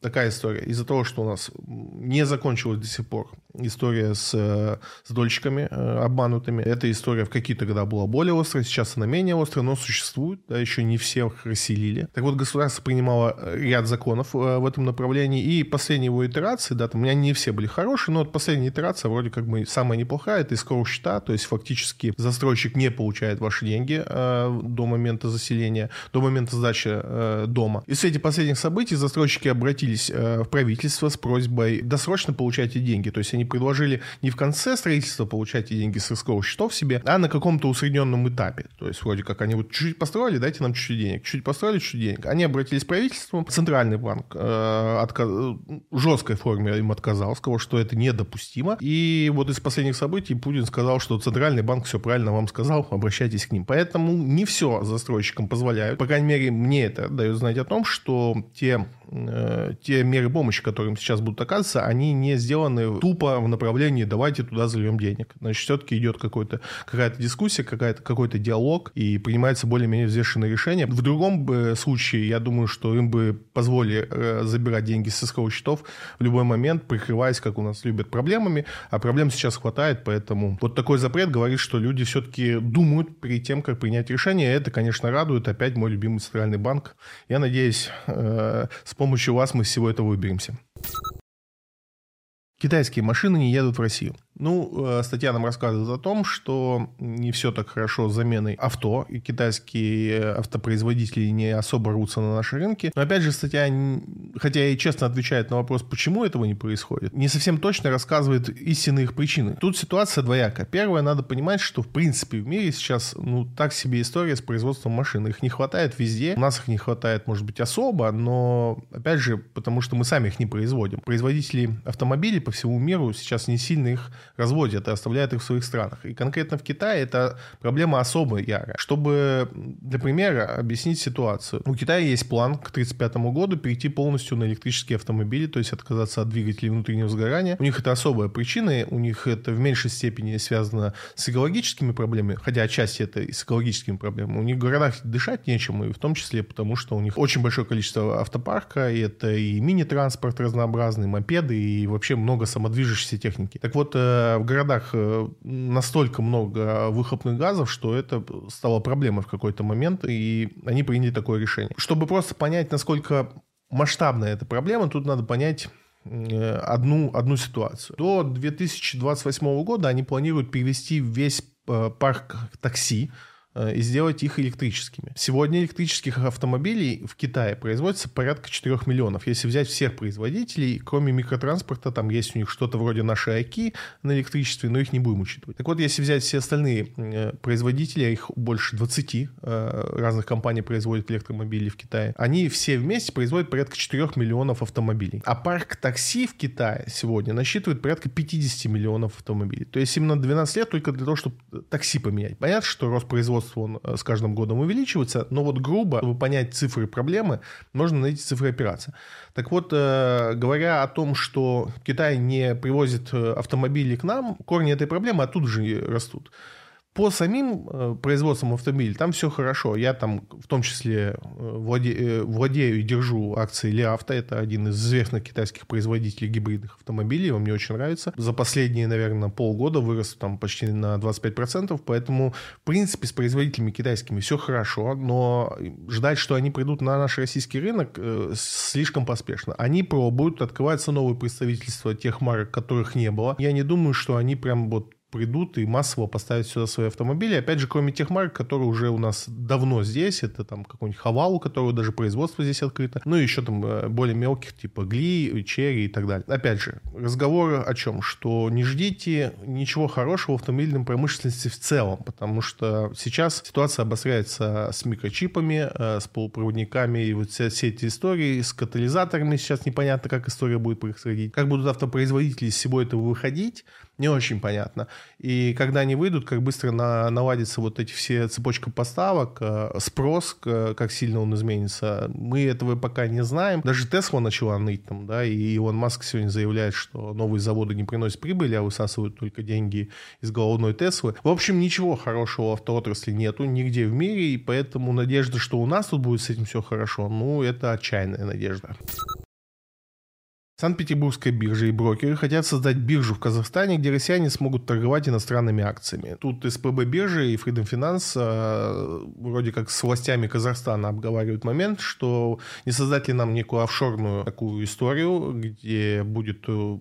такая история. Из-за того, что у нас не закончилась до сих пор история с, э, с дольщиками э, обманутыми. Эта история в какие-то года была более острая, сейчас она менее острая, но существует. Да, еще не всех расселили. Так вот, государство принимало ряд законов в этом направлении. И последние его итерации, да, там, у меня не все были хорошие, но вот последняя итерация вроде как бы самая неплохая неплохая, это из счета, то есть фактически застройщик не получает ваши деньги э, до момента заселения, до момента сдачи э, дома. И в последних событий застройщики обратились э, в правительство с просьбой досрочно получайте деньги, то есть они предложили не в конце строительства получайте деньги с рисковых счетов себе, а на каком-то усредненном этапе, то есть вроде как они вот чуть-чуть построили, дайте нам чуть-чуть денег, чуть-чуть построили, чуть-чуть денег. Они обратились в правительство, центральный банк э, отказ... в жесткой форме им отказал, сказал, что это недопустимо, и вот из последних событий событий Путин сказал, что Центральный банк все правильно вам сказал, обращайтесь к ним. Поэтому не все застройщикам позволяют. По крайней мере, мне это дает знать о том, что те Э, те меры помощи, которые им сейчас будут оказываться, они не сделаны тупо в направлении «давайте туда зальем денег». Значит, все-таки идет какой-то, какая-то дискуссия, какая-то, какой-то диалог, и принимается более-менее взвешенное решение. В другом бы случае, я думаю, что им бы позволили э, забирать деньги с исковых счетов в любой момент, прикрываясь, как у нас любят, проблемами, а проблем сейчас хватает, поэтому вот такой запрет говорит, что люди все-таки думают перед тем, как принять решение. Это, конечно, радует. Опять мой любимый центральный банк. Я надеюсь, э, с помощью вас мы из всего этого выберемся. Китайские машины не едут в Россию. Ну, э, статья нам рассказывает о том, что не все так хорошо с заменой авто, и китайские автопроизводители не особо рвутся на наши рынки. Но опять же, статья, хотя и честно отвечает на вопрос, почему этого не происходит, не совсем точно рассказывает истинные их причины. Тут ситуация двояка. Первое, надо понимать, что в принципе в мире сейчас, ну, так себе история с производством машин. Их не хватает везде. У нас их не хватает, может быть, особо, но, опять же, потому что мы сами их не производим. Производители автомобилей по всему миру сейчас не сильно их разводят и оставляют их в своих странах. И конкретно в Китае это проблема особо ярая. Чтобы, для примера, объяснить ситуацию. У Китая есть план к 1935 году перейти полностью на электрические автомобили, то есть отказаться от двигателей внутреннего сгорания. У них это особая причина, у них это в меньшей степени связано с экологическими проблемами, хотя отчасти это и с экологическими проблемами. У них в городах дышать нечем, и в том числе потому, что у них очень большое количество автопарка, и это и мини-транспорт разнообразный, мопеды, и вообще много самодвижущейся техники. Так вот, э, в городах э, настолько много выхлопных газов, что это стало проблемой в какой-то момент, и они приняли такое решение. Чтобы просто понять, насколько масштабная эта проблема, тут надо понять э, одну, одну ситуацию. До 2028 года они планируют перевести весь парк такси и сделать их электрическими. Сегодня электрических автомобилей в Китае производится порядка 4 миллионов. Если взять всех производителей, кроме микротранспорта, там есть у них что-то вроде нашей Айки на электричестве, но их не будем учитывать. Так вот, если взять все остальные э, производители, а их больше 20 э, разных компаний производят электромобили в Китае, они все вместе производят порядка 4 миллионов автомобилей. А парк такси в Китае сегодня насчитывает порядка 50 миллионов автомобилей. То есть именно 12 лет только для того, чтобы такси поменять. Понятно, что рост производства он э, с каждым годом увеличивается, но вот грубо, чтобы понять цифры проблемы, можно найти цифры операции. Так вот, э, говоря о том, что Китай не привозит э, автомобили к нам, корни этой проблемы оттуда же растут. По самим э, производствам автомобилей там все хорошо. Я там в том числе э, владе, э, владею и держу акции Лиавто. Это один из известных китайских производителей гибридных автомобилей. Он мне очень нравится. За последние, наверное, полгода вырос там почти на 25%. Поэтому, в принципе, с производителями китайскими все хорошо. Но ждать, что они придут на наш российский рынок, слишком поспешно. Они пробуют, открываются новые представительства тех марок, которых не было. Я не думаю, что они прям вот придут и массово поставят сюда свои автомобили. Опять же, кроме тех марок, которые уже у нас давно здесь, это там какой-нибудь Хавал, у которого даже производство здесь открыто, ну и еще там э, более мелких, типа Гли, Черри и так далее. Опять же, разговор о чем? Что не ждите ничего хорошего в автомобильной промышленности в целом, потому что сейчас ситуация обостряется с микрочипами, э, с полупроводниками и вот все, все эти истории, с катализаторами сейчас непонятно, как история будет происходить, как будут автопроизводители из всего этого выходить, не очень понятно. И когда они выйдут, как быстро на, наладится вот эти все цепочка поставок, э, спрос, как сильно он изменится, мы этого пока не знаем. Даже Тесла начала ныть там, да, и Илон Маск сегодня заявляет, что новые заводы не приносят прибыли, а высасывают только деньги из головной Теслы. В общем, ничего хорошего в автоотрасли нету нигде в мире, и поэтому надежда, что у нас тут будет с этим все хорошо, ну, это отчаянная надежда. Санкт-Петербургская биржа и брокеры хотят создать биржу в Казахстане, где россияне смогут торговать иностранными акциями. Тут СПБ биржа и Freedom Finance э, вроде как с властями Казахстана обговаривают момент, что не создать ли нам некую офшорную такую историю, где будет э,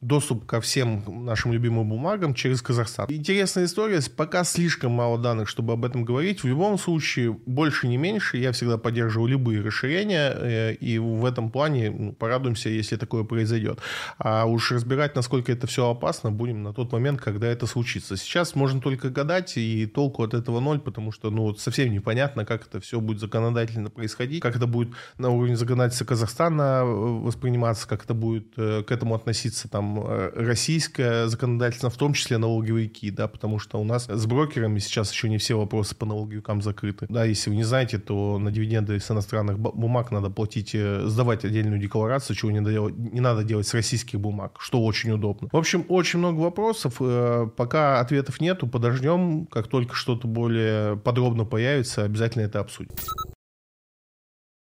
доступ ко всем нашим любимым бумагам через Казахстан. Интересная история, пока слишком мало данных, чтобы об этом говорить. В любом случае, больше не меньше, я всегда поддерживаю любые расширения, э, и в этом плане ну, порадуемся, если такое произойдет. А уж разбирать, насколько это все опасно, будем на тот момент, когда это случится. Сейчас можно только гадать, и толку от этого ноль, потому что ну, совсем непонятно, как это все будет законодательно происходить, как это будет на уровне законодательства Казахстана э, восприниматься, как это будет э, к этому относиться там Э, российское законодательство, в том числе налоговики, да, потому что у нас с брокерами сейчас еще не все вопросы по налоговикам закрыты. Да, если вы не знаете, то на дивиденды с иностранных бумаг надо платить, э, сдавать отдельную декларацию, чего не, делать, не надо делать с российских бумаг, что очень удобно. В общем, очень много вопросов. Э, пока ответов нету, подождем. Как только что-то более подробно появится, обязательно это обсудим.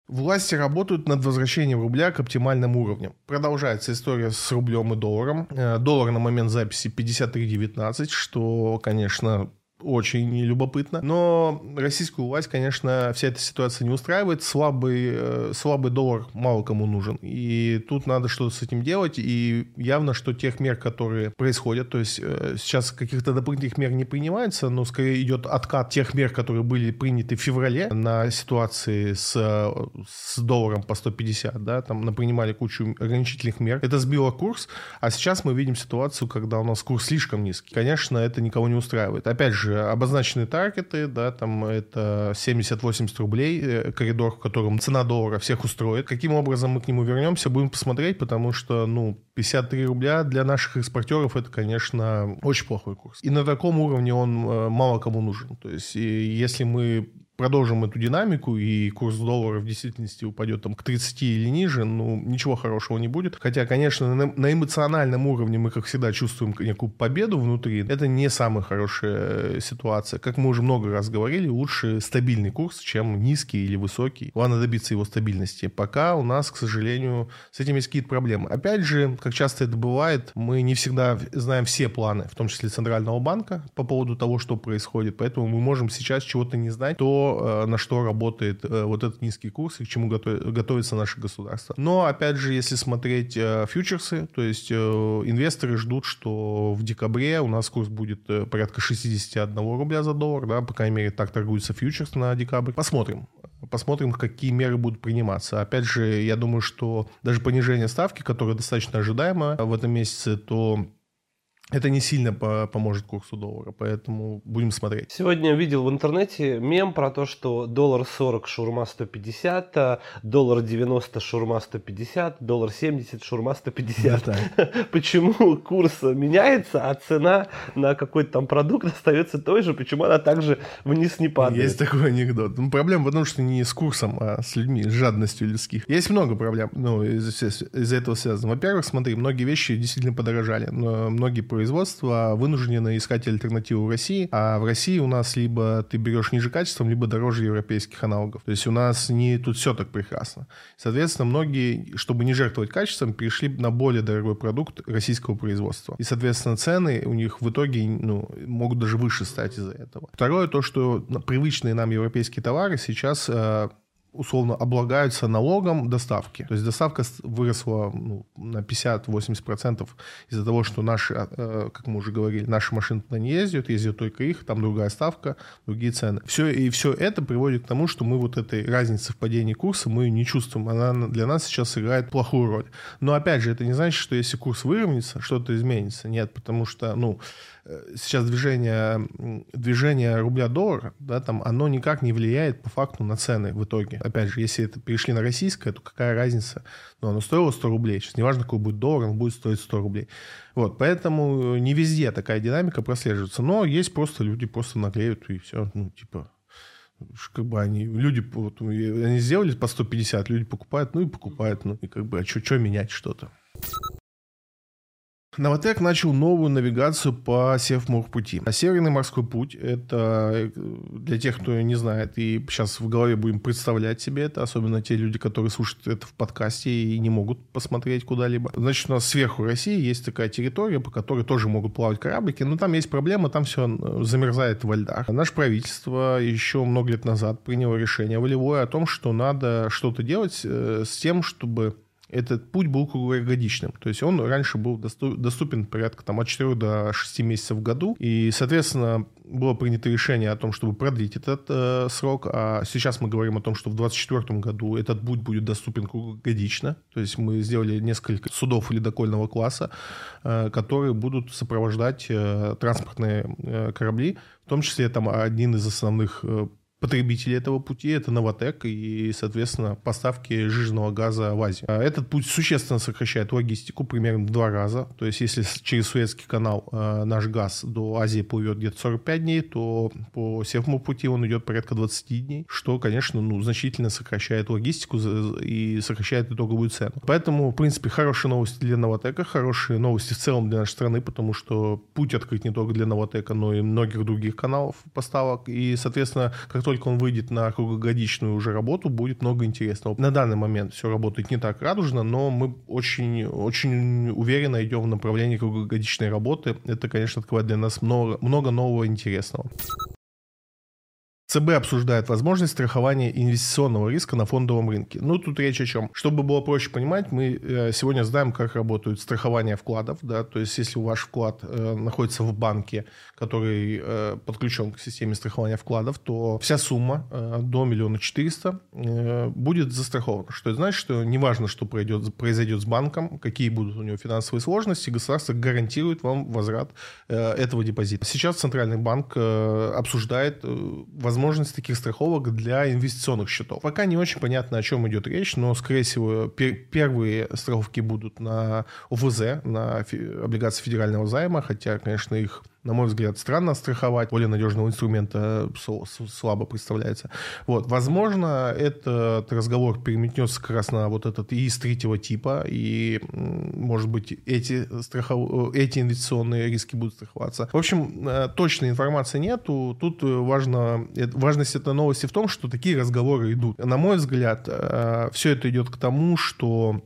Власти работают над возвращением рубля к оптимальным уровням. Продолжается история с рублем и долларом. Э, доллар на момент записи 53.19, что, конечно, очень любопытно. Но российскую власть, конечно, вся эта ситуация не устраивает. Слабый, э, слабый доллар мало кому нужен. И тут надо что-то с этим делать. И явно, что тех мер, которые происходят, то есть э, сейчас каких-то дополнительных мер не принимается, но скорее идет откат тех мер, которые были приняты в феврале на ситуации с, с долларом по 150, да, там напринимали кучу ограничительных мер. Это сбило курс, а сейчас мы видим ситуацию, когда у нас курс слишком низкий. Конечно, это никого не устраивает. Опять же, же обозначены таргеты, да, там это 70-80 рублей, э, коридор, в котором цена доллара всех устроит. Каким образом мы к нему вернемся, будем посмотреть, потому что, ну, 53 рубля для наших экспортеров это, конечно, очень плохой курс. И на таком уровне он э, мало кому нужен. То есть, если мы продолжим эту динамику, и курс доллара в действительности упадет там к 30 или ниже, ну, ничего хорошего не будет. Хотя, конечно, на, на эмоциональном уровне мы, как всегда, чувствуем некую победу внутри. Это не самая хорошая ситуация. Как мы уже много раз говорили, лучше стабильный курс, чем низкий или высокий. Главное добиться его стабильности. Пока у нас, к сожалению, с этим есть какие-то проблемы. Опять же, как часто это бывает, мы не всегда знаем все планы, в том числе Центрального банка, по поводу того, что происходит. Поэтому мы можем сейчас чего-то не знать, то что, на что работает вот этот низкий курс и к чему готовится наше государство. Но, опять же, если смотреть фьючерсы, то есть инвесторы ждут, что в декабре у нас курс будет порядка 61 рубля за доллар, да, по крайней мере, так торгуется фьючерс на декабрь. Посмотрим. Посмотрим, какие меры будут приниматься. Опять же, я думаю, что даже понижение ставки, которое достаточно ожидаемо в этом месяце, то это не сильно по поможет курсу доллара, поэтому будем смотреть.
Сегодня видел в интернете мем про то, что доллар 40 шурма 150, а доллар 90 шурма 150, доллар 70 шурма 150. Да, <laughs> почему курс меняется, а цена на какой-то там продукт <laughs> остается той же, почему она также вниз не падает?
Есть такой анекдот. Ну, проблема в том, что не с курсом, а с людьми, с жадностью людских. Есть много проблем ну, из-за из этого связано. Во-первых, смотри, многие вещи действительно подорожали, но многие производства вынуждены искать альтернативу в России, а в России у нас либо ты берешь ниже качеством, либо дороже европейских аналогов. То есть у нас не тут все так прекрасно. Соответственно, многие, чтобы не жертвовать качеством, перешли на более дорогой продукт российского производства. И, соответственно, цены у них в итоге ну, могут даже выше стать из-за этого. Второе, то, что привычные нам европейские товары сейчас э, условно облагаются налогом доставки. То есть доставка выросла ну, на 50-80% из-за того, что наши, э, как мы уже говорили, наши машины туда не ездят, ездят только их, там другая ставка, другие цены. Все, и все это приводит к тому, что мы вот этой разницы в падении курса мы не чувствуем. Она для нас сейчас играет плохую роль. Но опять же, это не значит, что если курс выровняется, что-то изменится. Нет, потому что, ну, сейчас движение, движение рубля-доллара, да, там, оно никак не влияет по факту на цены в итоге. Опять же, если это перешли на российское, то какая разница? Ну, оно стоило 100 рублей. Сейчас неважно, какой будет доллар, он будет стоить 100 рублей. Вот, поэтому не везде такая динамика прослеживается. Но есть просто люди просто наглеют и все, ну, типа, как бы они, люди, вот, они сделали по 150, люди покупают, ну и покупают, ну и как бы, а что менять что-то? Новотек начал новую навигацию по Севморпути. А Северный морской путь – это э, для тех, кто не знает, и сейчас в голове будем представлять себе это, особенно те люди, которые слушают это в подкасте и не могут посмотреть куда-либо. Значит, у нас сверху России есть такая территория, по которой тоже могут плавать кораблики, но там есть проблема, там все э, замерзает во льдах. Наше правительство еще много лет назад приняло решение волевое о том, что надо что-то делать э, с тем, чтобы этот путь был круглогодичным. То есть он раньше был доступен порядка там, от 4 до 6 месяцев в году. И, соответственно, было принято решение о том, чтобы продлить этот э, срок. А сейчас мы говорим о том, что в 2024 году этот путь будет доступен круглогодично. То есть мы сделали несколько судов ледокольного класса, э, которые будут сопровождать э, транспортные э, корабли. В том числе там один из основных э, потребители этого пути, это Новотек и, соответственно, поставки жирного газа в Азию. А этот путь существенно сокращает логистику примерно в два раза. То есть, если через Суэцкий канал э, наш газ до Азии плывет где-то 45 дней, то по Севму пути он идет порядка 20 дней, что, конечно, ну, значительно сокращает логистику и сокращает итоговую цену. Поэтому, в принципе, хорошие новости для Новотека, хорошие новости в целом для нашей страны, потому что путь открыт не только для Новотека, но и многих других каналов поставок. И, соответственно, как только он выйдет на круглогодичную уже работу, будет много интересного. На данный момент все работает не так радужно, но мы очень, очень уверенно идем в направлении круглогодичной работы. Это, конечно, открывает для нас много, много нового интересного. ЦБ обсуждает возможность страхования инвестиционного риска на фондовом рынке. Ну, тут речь о чем? Чтобы было проще понимать, мы э, сегодня знаем, как работают страхование вкладов. Да? То есть, если ваш вклад э, находится в банке, который э, подключен к системе страхования вкладов, то вся сумма э, до миллиона четыреста э, будет застрахована. Что это значит, что неважно, что произойдет, произойдет с банком, какие будут у него финансовые сложности, государство гарантирует вам возврат э, этого депозита. Сейчас Центральный банк э, обсуждает э, возможность таких страховок для инвестиционных счетов. Пока не очень понятно, о чем идет речь, но, скорее всего, пер первые страховки будут на ОФЗ, на облигации федерального займа, хотя, конечно, их на мой взгляд, странно страховать. Более надежного инструмента слабо представляется. Вот. Возможно, этот разговор переметнется как раз на вот этот ИИС третьего типа, и, может быть, эти, страхов... эти инвестиционные риски будут страховаться. В общем, э, точной информации нету. Тут важно... Э, важность этой новости в том, что такие разговоры идут. На мой взгляд, э, все это идет к тому, что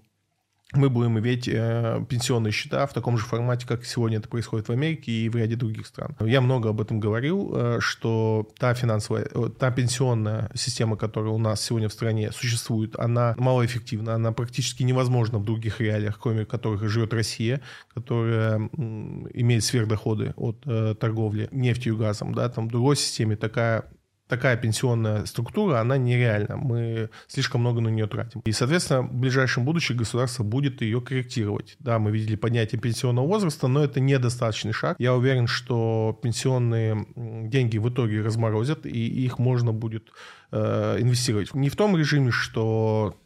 мы будем иметь э, пенсионные счета в таком же формате, как сегодня это происходит в Америке и в ряде других стран. Я много об этом говорил, э, что та финансовая, э, та пенсионная система, которая у нас сегодня в стране существует, она малоэффективна, она практически невозможна в других реалиях, кроме которых живет Россия, которая м, имеет сверхдоходы от э, торговли нефтью и газом. Да, там в другой системе такая такая пенсионная структура, она нереальна. Мы слишком много на нее тратим. И, соответственно, в ближайшем будущем государство будет ее корректировать. Да, мы видели поднятие пенсионного возраста, но это недостаточный шаг. Я уверен, что пенсионные деньги в итоге разморозят, и их можно будет э, инвестировать. Не в том режиме, что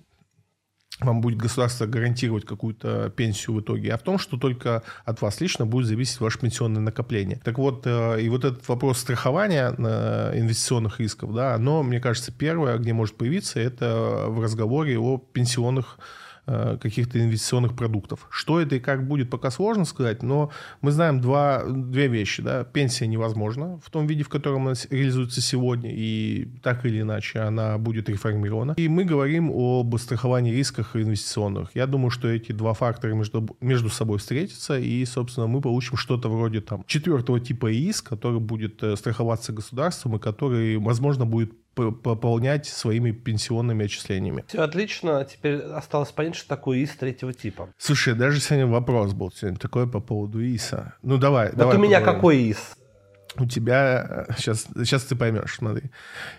вам будет государство гарантировать какую-то пенсию в итоге, а в том, что только от вас лично будет зависеть ваше пенсионное накопление. Так вот, э, и вот этот вопрос страхования инвестиционных рисков, да, оно, мне кажется, первое, где может появиться, это в разговоре о пенсионных Э, каких-то инвестиционных продуктов. Что это и как будет, пока сложно сказать, но мы знаем два, две вещи. Да? Пенсия невозможна в том виде, в котором она реализуется сегодня, и так или иначе она будет реформирована. И мы говорим об страховании рисках инвестиционных. Я думаю, что эти два фактора между, между собой встретятся, и, собственно, мы получим что-то вроде там четвертого типа ИИС, который будет э, страховаться государством и который, возможно, будет пополнять своими пенсионными отчислениями.
Все отлично. Теперь осталось понять, что такое ИС третьего типа.
Слушай, даже сегодня вопрос был сегодня такой по поводу ИСа. Ну давай,
вот
давай.
у меня поговорим. какой ИС?
У тебя сейчас, э, сейчас ты поймешь, смотри.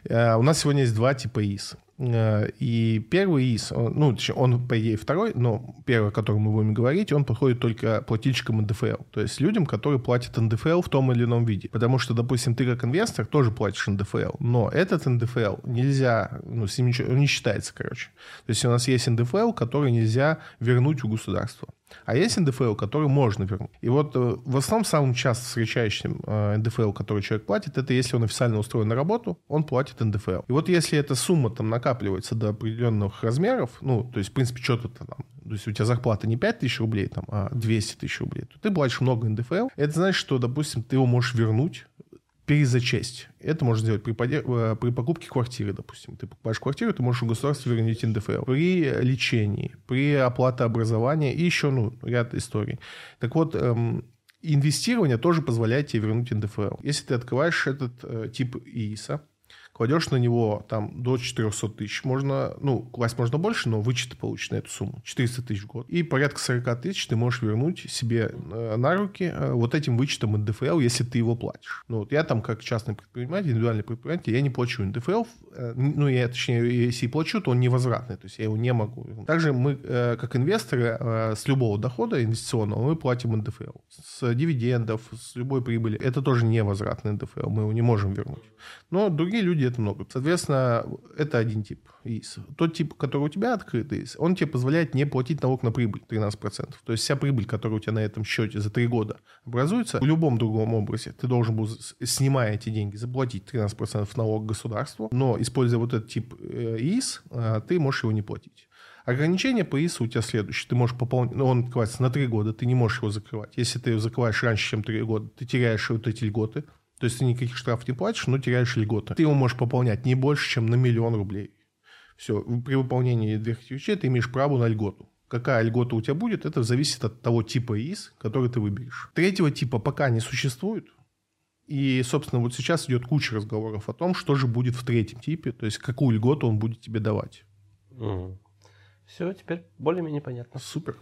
Э, у нас сегодня есть два типа ИС. Э, и первый ИС, ну, он, по идее, второй, но первый, о котором мы будем говорить, он подходит только плательщикам НДФЛ. То есть людям, которые платят НДФЛ в том или ином виде. Потому что, допустим, ты как инвестор тоже платишь НДФЛ, но этот НДФЛ нельзя, ну, с ним ничего, он не считается, короче. То есть у нас есть НДФЛ, который нельзя вернуть у государства. А есть НДФЛ, который можно вернуть. И вот э, в основном самым часто встречающим э, НДФЛ, который человек платит, это если он официально устроен на работу, он платит НДФЛ. И вот если эта сумма там накапливается до определенных размеров, ну, то есть, в принципе, что-то там, то есть у тебя зарплата не 5 тысяч рублей, там, а 200 тысяч рублей, то ты платишь много НДФЛ. Это значит, что, допустим, ты его можешь вернуть перезачесть. Это можно сделать при, э, при покупке квартиры, допустим. Ты покупаешь квартиру, ты можешь у государства вернуть НДФЛ. При лечении, при оплате образования и еще ну, ряд историй. Так вот, эм, инвестирование тоже позволяет тебе вернуть НДФЛ. Если ты открываешь этот э, тип ИИСа, кладешь на него там до 400 тысяч, можно, ну, класть можно больше, но вычеты получишь на эту сумму, 400 тысяч в год. И порядка 40 тысяч ты можешь вернуть себе э, на руки э, вот этим вычетом НДФЛ, если ты его платишь. Ну, вот я там как частный предприниматель, индивидуальный предприниматель, я не плачу НДФЛ, э, ну, я, точнее, если и плачу, то он невозвратный, то есть я его не могу. Также мы, как инвесторы, с любого дохода инвестиционного мы платим НДФЛ. С дивидендов, с любой прибыли. Это тоже невозвратный НДФЛ, мы его не можем вернуть. Но другие люди это много. Соответственно, это один тип ИИС. Тот тип, который у тебя открытый ИИС, он тебе позволяет не платить налог на прибыль 13%. То есть вся прибыль, которая у тебя на этом счете за 3 года образуется, в любом другом образе ты должен был, снимая эти деньги, заплатить 13% налог государству, но используя вот этот тип э, ИИС, э, ты можешь его не платить. Ограничение по ИСу у тебя следующее. Ты можешь пополнить, ну, он открывается на 3 года, ты не можешь его закрывать. Если ты его закрываешь раньше, чем 3 года, ты теряешь вот эти льготы. То есть ты никаких штрафов не платишь, но теряешь льготы. Ты его можешь пополнять не больше, чем на миллион рублей. Все, при выполнении этих вещей ты имеешь право на льготу. Какая льгота у тебя будет, это зависит от того типа ИС, который ты выберешь. Третьего типа пока не существует. И, собственно, вот сейчас идет куча разговоров о том, что же будет в третьем типе, то есть какую льготу он будет тебе давать.
Угу. Все, теперь более-менее понятно.
Супер.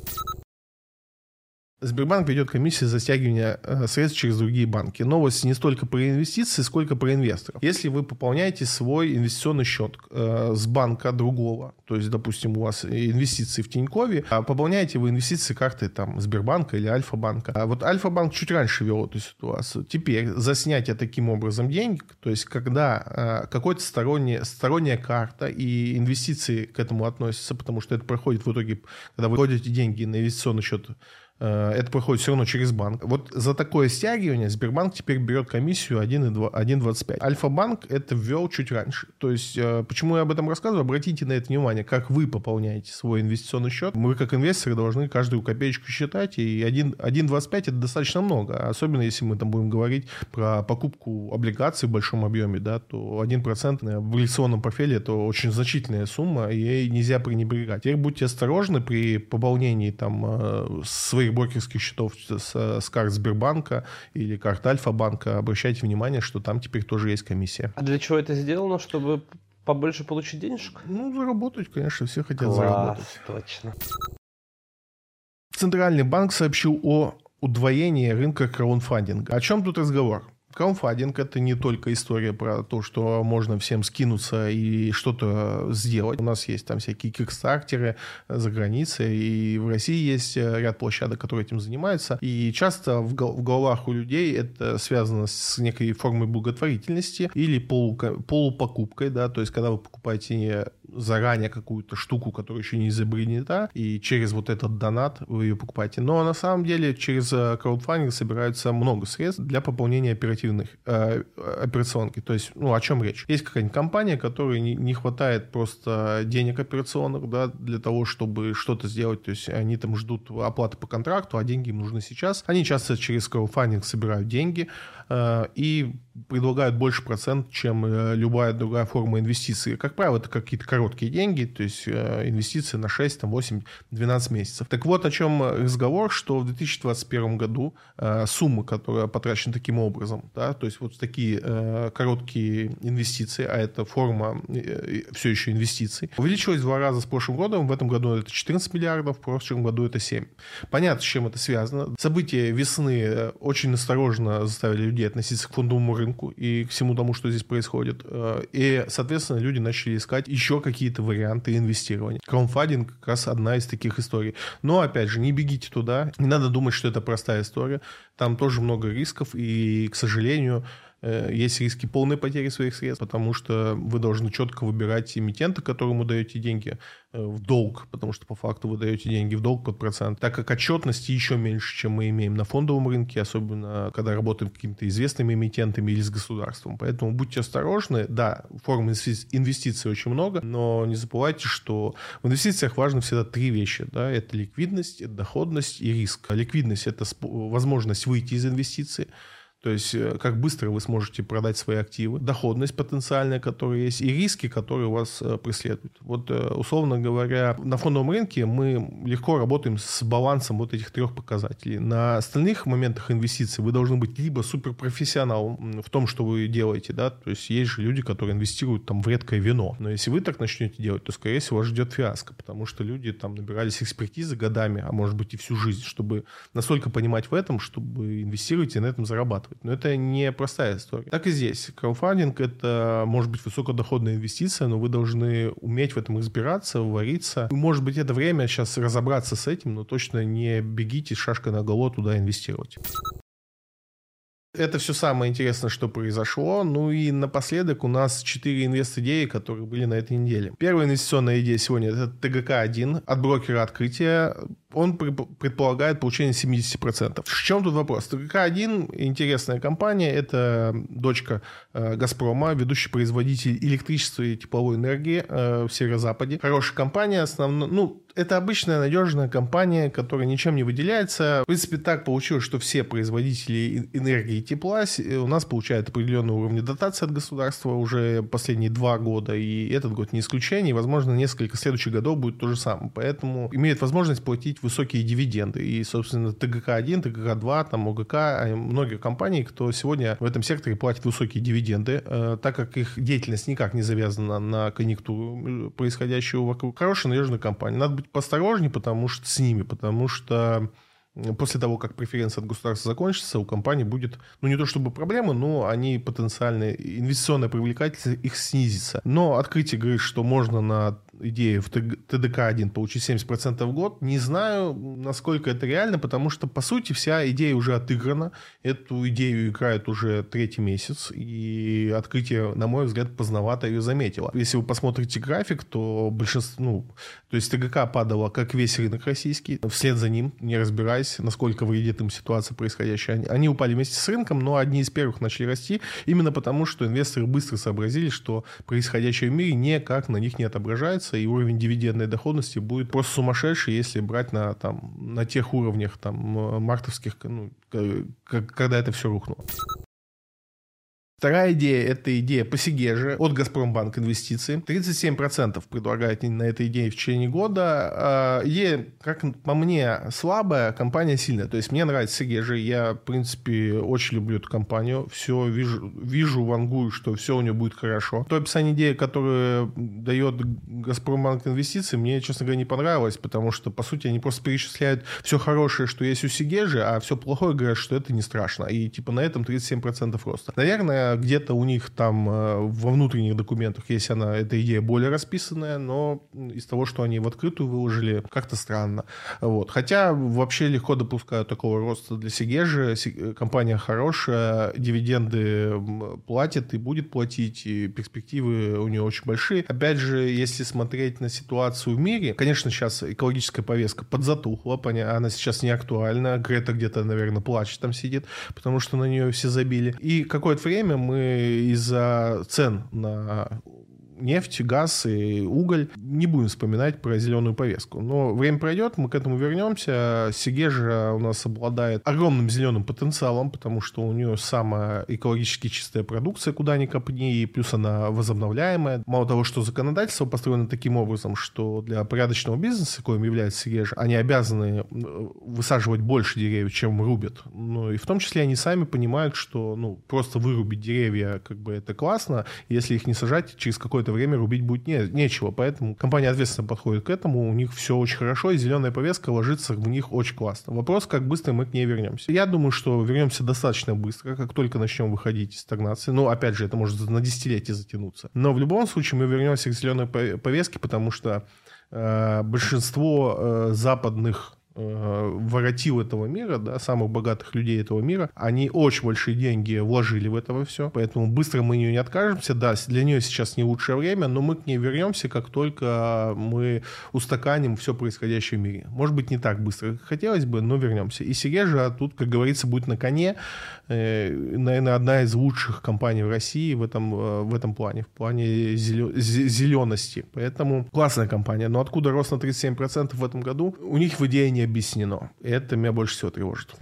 Сбербанк ведет комиссию за стягивание э, средств через другие банки. Новость не столько про инвестиции, сколько про инвесторов. Если вы пополняете свой инвестиционный счет э, с банка другого, то есть, допустим, у вас инвестиции в Тинькове, а пополняете вы инвестиции карты там Сбербанка или Альфа-банка. А вот Альфа-банк чуть раньше вел эту ситуацию. Теперь за снятие таким образом денег, то есть когда э, какой-то сторонняя, сторонняя карта и инвестиции к этому относятся, потому что это проходит в итоге, когда вы вводите деньги на инвестиционный счет это проходит все равно через банк. Вот за такое стягивание Сбербанк теперь берет комиссию 1,25. Альфа-банк это ввел чуть раньше. То есть, э, почему я об этом рассказываю? Обратите на это внимание, как вы пополняете свой инвестиционный счет. Мы, как инвесторы, должны каждую копеечку считать, и 1,25 это достаточно много. Особенно, если мы там будем говорить про покупку облигаций в большом объеме, да, то 1% в облигационном портфеле это очень значительная сумма, и ей нельзя пренебрегать. Теперь будьте осторожны при пополнении там э, своих брокерских счетов с, с карт Сбербанка или карт Альфа-банка. Обращайте внимание, что там теперь тоже есть комиссия.
А для чего это сделано? Чтобы побольше получить денежек?
Ну, заработать, конечно, все хотят
Класс,
заработать.
точно.
Центральный банк сообщил о удвоении рынка краудфандинга. О чем тут разговор? Краудфандинг – это не только история про то, что можно всем скинуться и что-то сделать. У нас есть там всякие кикстартеры за границей, и в России есть э, ряд площадок, которые этим занимаются. И часто в головах у людей это связано с некой формой благотворительности или полу, полупокупкой, да, то есть когда вы покупаете заранее какую-то штуку, которая еще не изобретена, и через вот этот донат вы ее покупаете. Но на самом деле через э, краудфандинг собирается много средств для пополнения оперативных э, операционки. То есть, ну, о чем речь? Есть какая-нибудь компания, которой не, не хватает просто денег операционных, да, для того, чтобы что-то сделать. То есть они там ждут оплаты по контракту, а деньги им нужны сейчас. Они часто через краудфандинг собирают деньги, и предлагают больше процент, чем э, любая другая форма инвестиций. Как правило, это какие-то короткие деньги, то есть э, инвестиции на 6, там, 8, 12 месяцев. Так вот, о чем разговор, что в 2021 году суммы, которые потрачены таким образом, да, то есть вот такие короткие инвестиции, а это форма все еще инвестиций, увеличилась в два раза с прошлым годом. В этом году это 14 миллиардов, в прошлом году это 7. Понятно, с чем это связано. События весны очень осторожно заставили людей относиться к фондовому рынку и к всему тому, что здесь происходит. Э, и, соответственно, люди начали искать еще какие-то варианты инвестирования. Краудфандинг как раз одна из таких историй. Но, опять же, не бегите туда. Не надо думать, что это простая история. Там тоже много рисков. И, к сожалению, есть риски полной потери своих средств, потому что вы должны четко выбирать эмитента, которому даете деньги э, в долг, потому что по факту вы даете деньги в долг под процент, так как отчетности еще меньше, чем мы имеем на фондовом рынке, особенно когда работаем с какими-то известными эмитентами или с государством. Поэтому будьте осторожны. Да, форм инвестиций очень много, но не забывайте, что в инвестициях важно всегда три вещи. Да? Это ликвидность, это доходность и риск. Ликвидность – это возможность выйти из инвестиций, то есть, э, как быстро вы сможете продать свои активы, доходность потенциальная, которая есть, и риски, которые вас э, преследуют. Вот, э, условно говоря, на фондовом рынке мы легко работаем с балансом вот этих трех показателей. На остальных моментах инвестиций вы должны быть либо суперпрофессионалом в том, что вы делаете, да, то есть есть же люди, которые инвестируют там в редкое вино. Но если вы так начнете делать, то, скорее всего, вас ждет фиаско, потому что люди там набирались экспертизы годами, а может быть и всю жизнь, чтобы настолько понимать в этом, чтобы инвестировать и на этом зарабатывать зарабатывать. Но это не простая история. Так и здесь. Краудфандинг — это, может быть, высокодоходная инвестиция, но вы должны уметь в этом разбираться, вариться. Может быть, это время сейчас разобраться с этим, но точно не бегите шашкой на голову туда инвестировать. Это все самое интересное, что произошло. Ну и напоследок у нас четыре инвест-идеи, которые были на этой неделе. Первая инвестиционная идея сегодня – это ТГК-1 от брокера открытия он предполагает получение 70%. В чем тут вопрос? ТК-1 интересная компания, это дочка э, Газпрома, ведущий производитель электричества и тепловой энергии э, в северо-западе. Хорошая компания, основно, ну, это обычная надежная компания, которая ничем не выделяется. В принципе, так получилось, что все производители энергии и тепла у нас получают определенные уровни дотации от государства уже последние два года, и этот год не исключение, и, возможно, несколько следующих годов будет то же самое. Поэтому имеют возможность платить высокие дивиденды. И, собственно, ТГК-1, ТГК-2, там, ОГК, а многие компании, кто сегодня в этом секторе платит высокие дивиденды, э, так как их деятельность никак не завязана на конъюнктуру происходящего вокруг. Хорошая, надежная компания. Надо быть поосторожнее, потому что с ними, потому что после того, как преференция от государства закончится, у компании будет, ну не то чтобы проблемы, но они потенциальные, инвестиционная привлекательность их снизится. Но открытие говорит, что можно на идею в ТДК-1 получить 70% в год. Не знаю, насколько это реально, потому что, по сути, вся идея уже отыграна. Эту идею играет уже третий месяц, и открытие, на мой взгляд, поздновато ее заметило. Если вы посмотрите график, то большинство, ну, то есть ТГК падало, как весь рынок российский, вслед за ним, не разбираясь, насколько вредит им ситуация происходящая. Они, они упали вместе с рынком, но одни из первых начали расти, именно потому, что инвесторы быстро сообразили, что происходящее в мире никак на них не отображается, и уровень дивидендной доходности будет просто сумасшедший, если брать на, там, на тех уровнях там, мартовских, ну, когда это все рухнуло. Вторая идея – это идея по Сигеже от Газпромбанк инвестиции. 37% предлагают на этой идее в течение года. А, идея, как по мне, слабая, компания сильная. То есть мне нравится Сигежа, я, в принципе, очень люблю эту компанию. Все вижу, вижу вангую, что все у нее будет хорошо. То описание идеи, которое дает Газпромбанк инвестиции, мне, честно говоря, не понравилось, потому что, по сути, они просто перечисляют все хорошее, что есть у Сигежи, а все плохое говорят, что это не страшно. И типа на этом 37% роста. Наверное, где-то у них там э, во внутренних документах есть она, эта идея более расписанная, но из того, что они в открытую выложили, как-то странно. Вот. Хотя вообще легко допускаю такого роста для Сигежи. Э, компания хорошая, дивиденды платит и будет платить, и перспективы у нее очень большие. Опять же, если смотреть на ситуацию в мире, конечно, сейчас экологическая повестка подзатухла, она сейчас не актуальна. Грета где-то, наверное, плачет там сидит, потому что на нее все забили. И какое-то время мы из-за цен на нефть, газ и уголь. Не будем вспоминать про зеленую повестку. Но время пройдет, мы к этому вернемся. Сигежа у нас обладает огромным зеленым потенциалом, потому что у нее самая экологически чистая продукция, куда ни копни, и плюс она возобновляемая. Мало того, что законодательство построено таким образом, что для порядочного бизнеса, коим является Сигежа, они обязаны высаживать больше деревьев, чем рубят. Ну и в том числе они сами понимают, что ну, просто вырубить деревья, как бы это классно, если их не сажать, через какое какое-то время рубить будет не, нечего. Поэтому компания ответственно подходит к этому, у них все очень хорошо, и зеленая повестка ложится в них очень классно. Вопрос, как быстро мы к ней вернемся. Я думаю, что вернемся достаточно быстро, как только начнем выходить из стагнации. Ну, опять же, это может на десятилетие затянуться. Но в любом случае мы вернемся к зеленой повестке, потому что э, большинство э, западных воротил этого мира, да, самых богатых людей этого мира, они очень большие деньги вложили в это все, поэтому быстро мы нее не откажемся, да, для нее сейчас не лучшее время, но мы к ней вернемся, как только мы устаканим все происходящее в мире. Может быть, не так быстро, как хотелось бы, но вернемся. И Сережа тут, как говорится, будет на коне, э, наверное, одна из лучших компаний в России в этом, э, в этом плане, в плане зелености. Поэтому классная компания. Но откуда рост на 37% в этом году? У них в идее не объяснено. Это меня больше всего тревожит.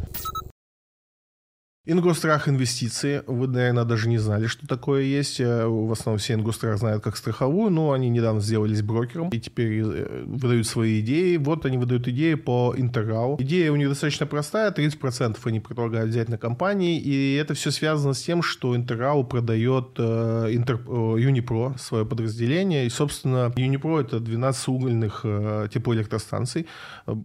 Ингострах инвестиции. Вы, наверное, даже не знали, что такое есть. Э, в основном все Ингострах знают как страховую, но они недавно сделались брокером и теперь э, выдают свои идеи. Вот они выдают идеи по Интеррау. Идея у них достаточно простая. 30% они предлагают взять на компании. И это все связано с тем, что Интеррау продает э, Интер, Юнипро, свое подразделение. И, собственно, Юнипро это 12 угольных теплоэлектростанций.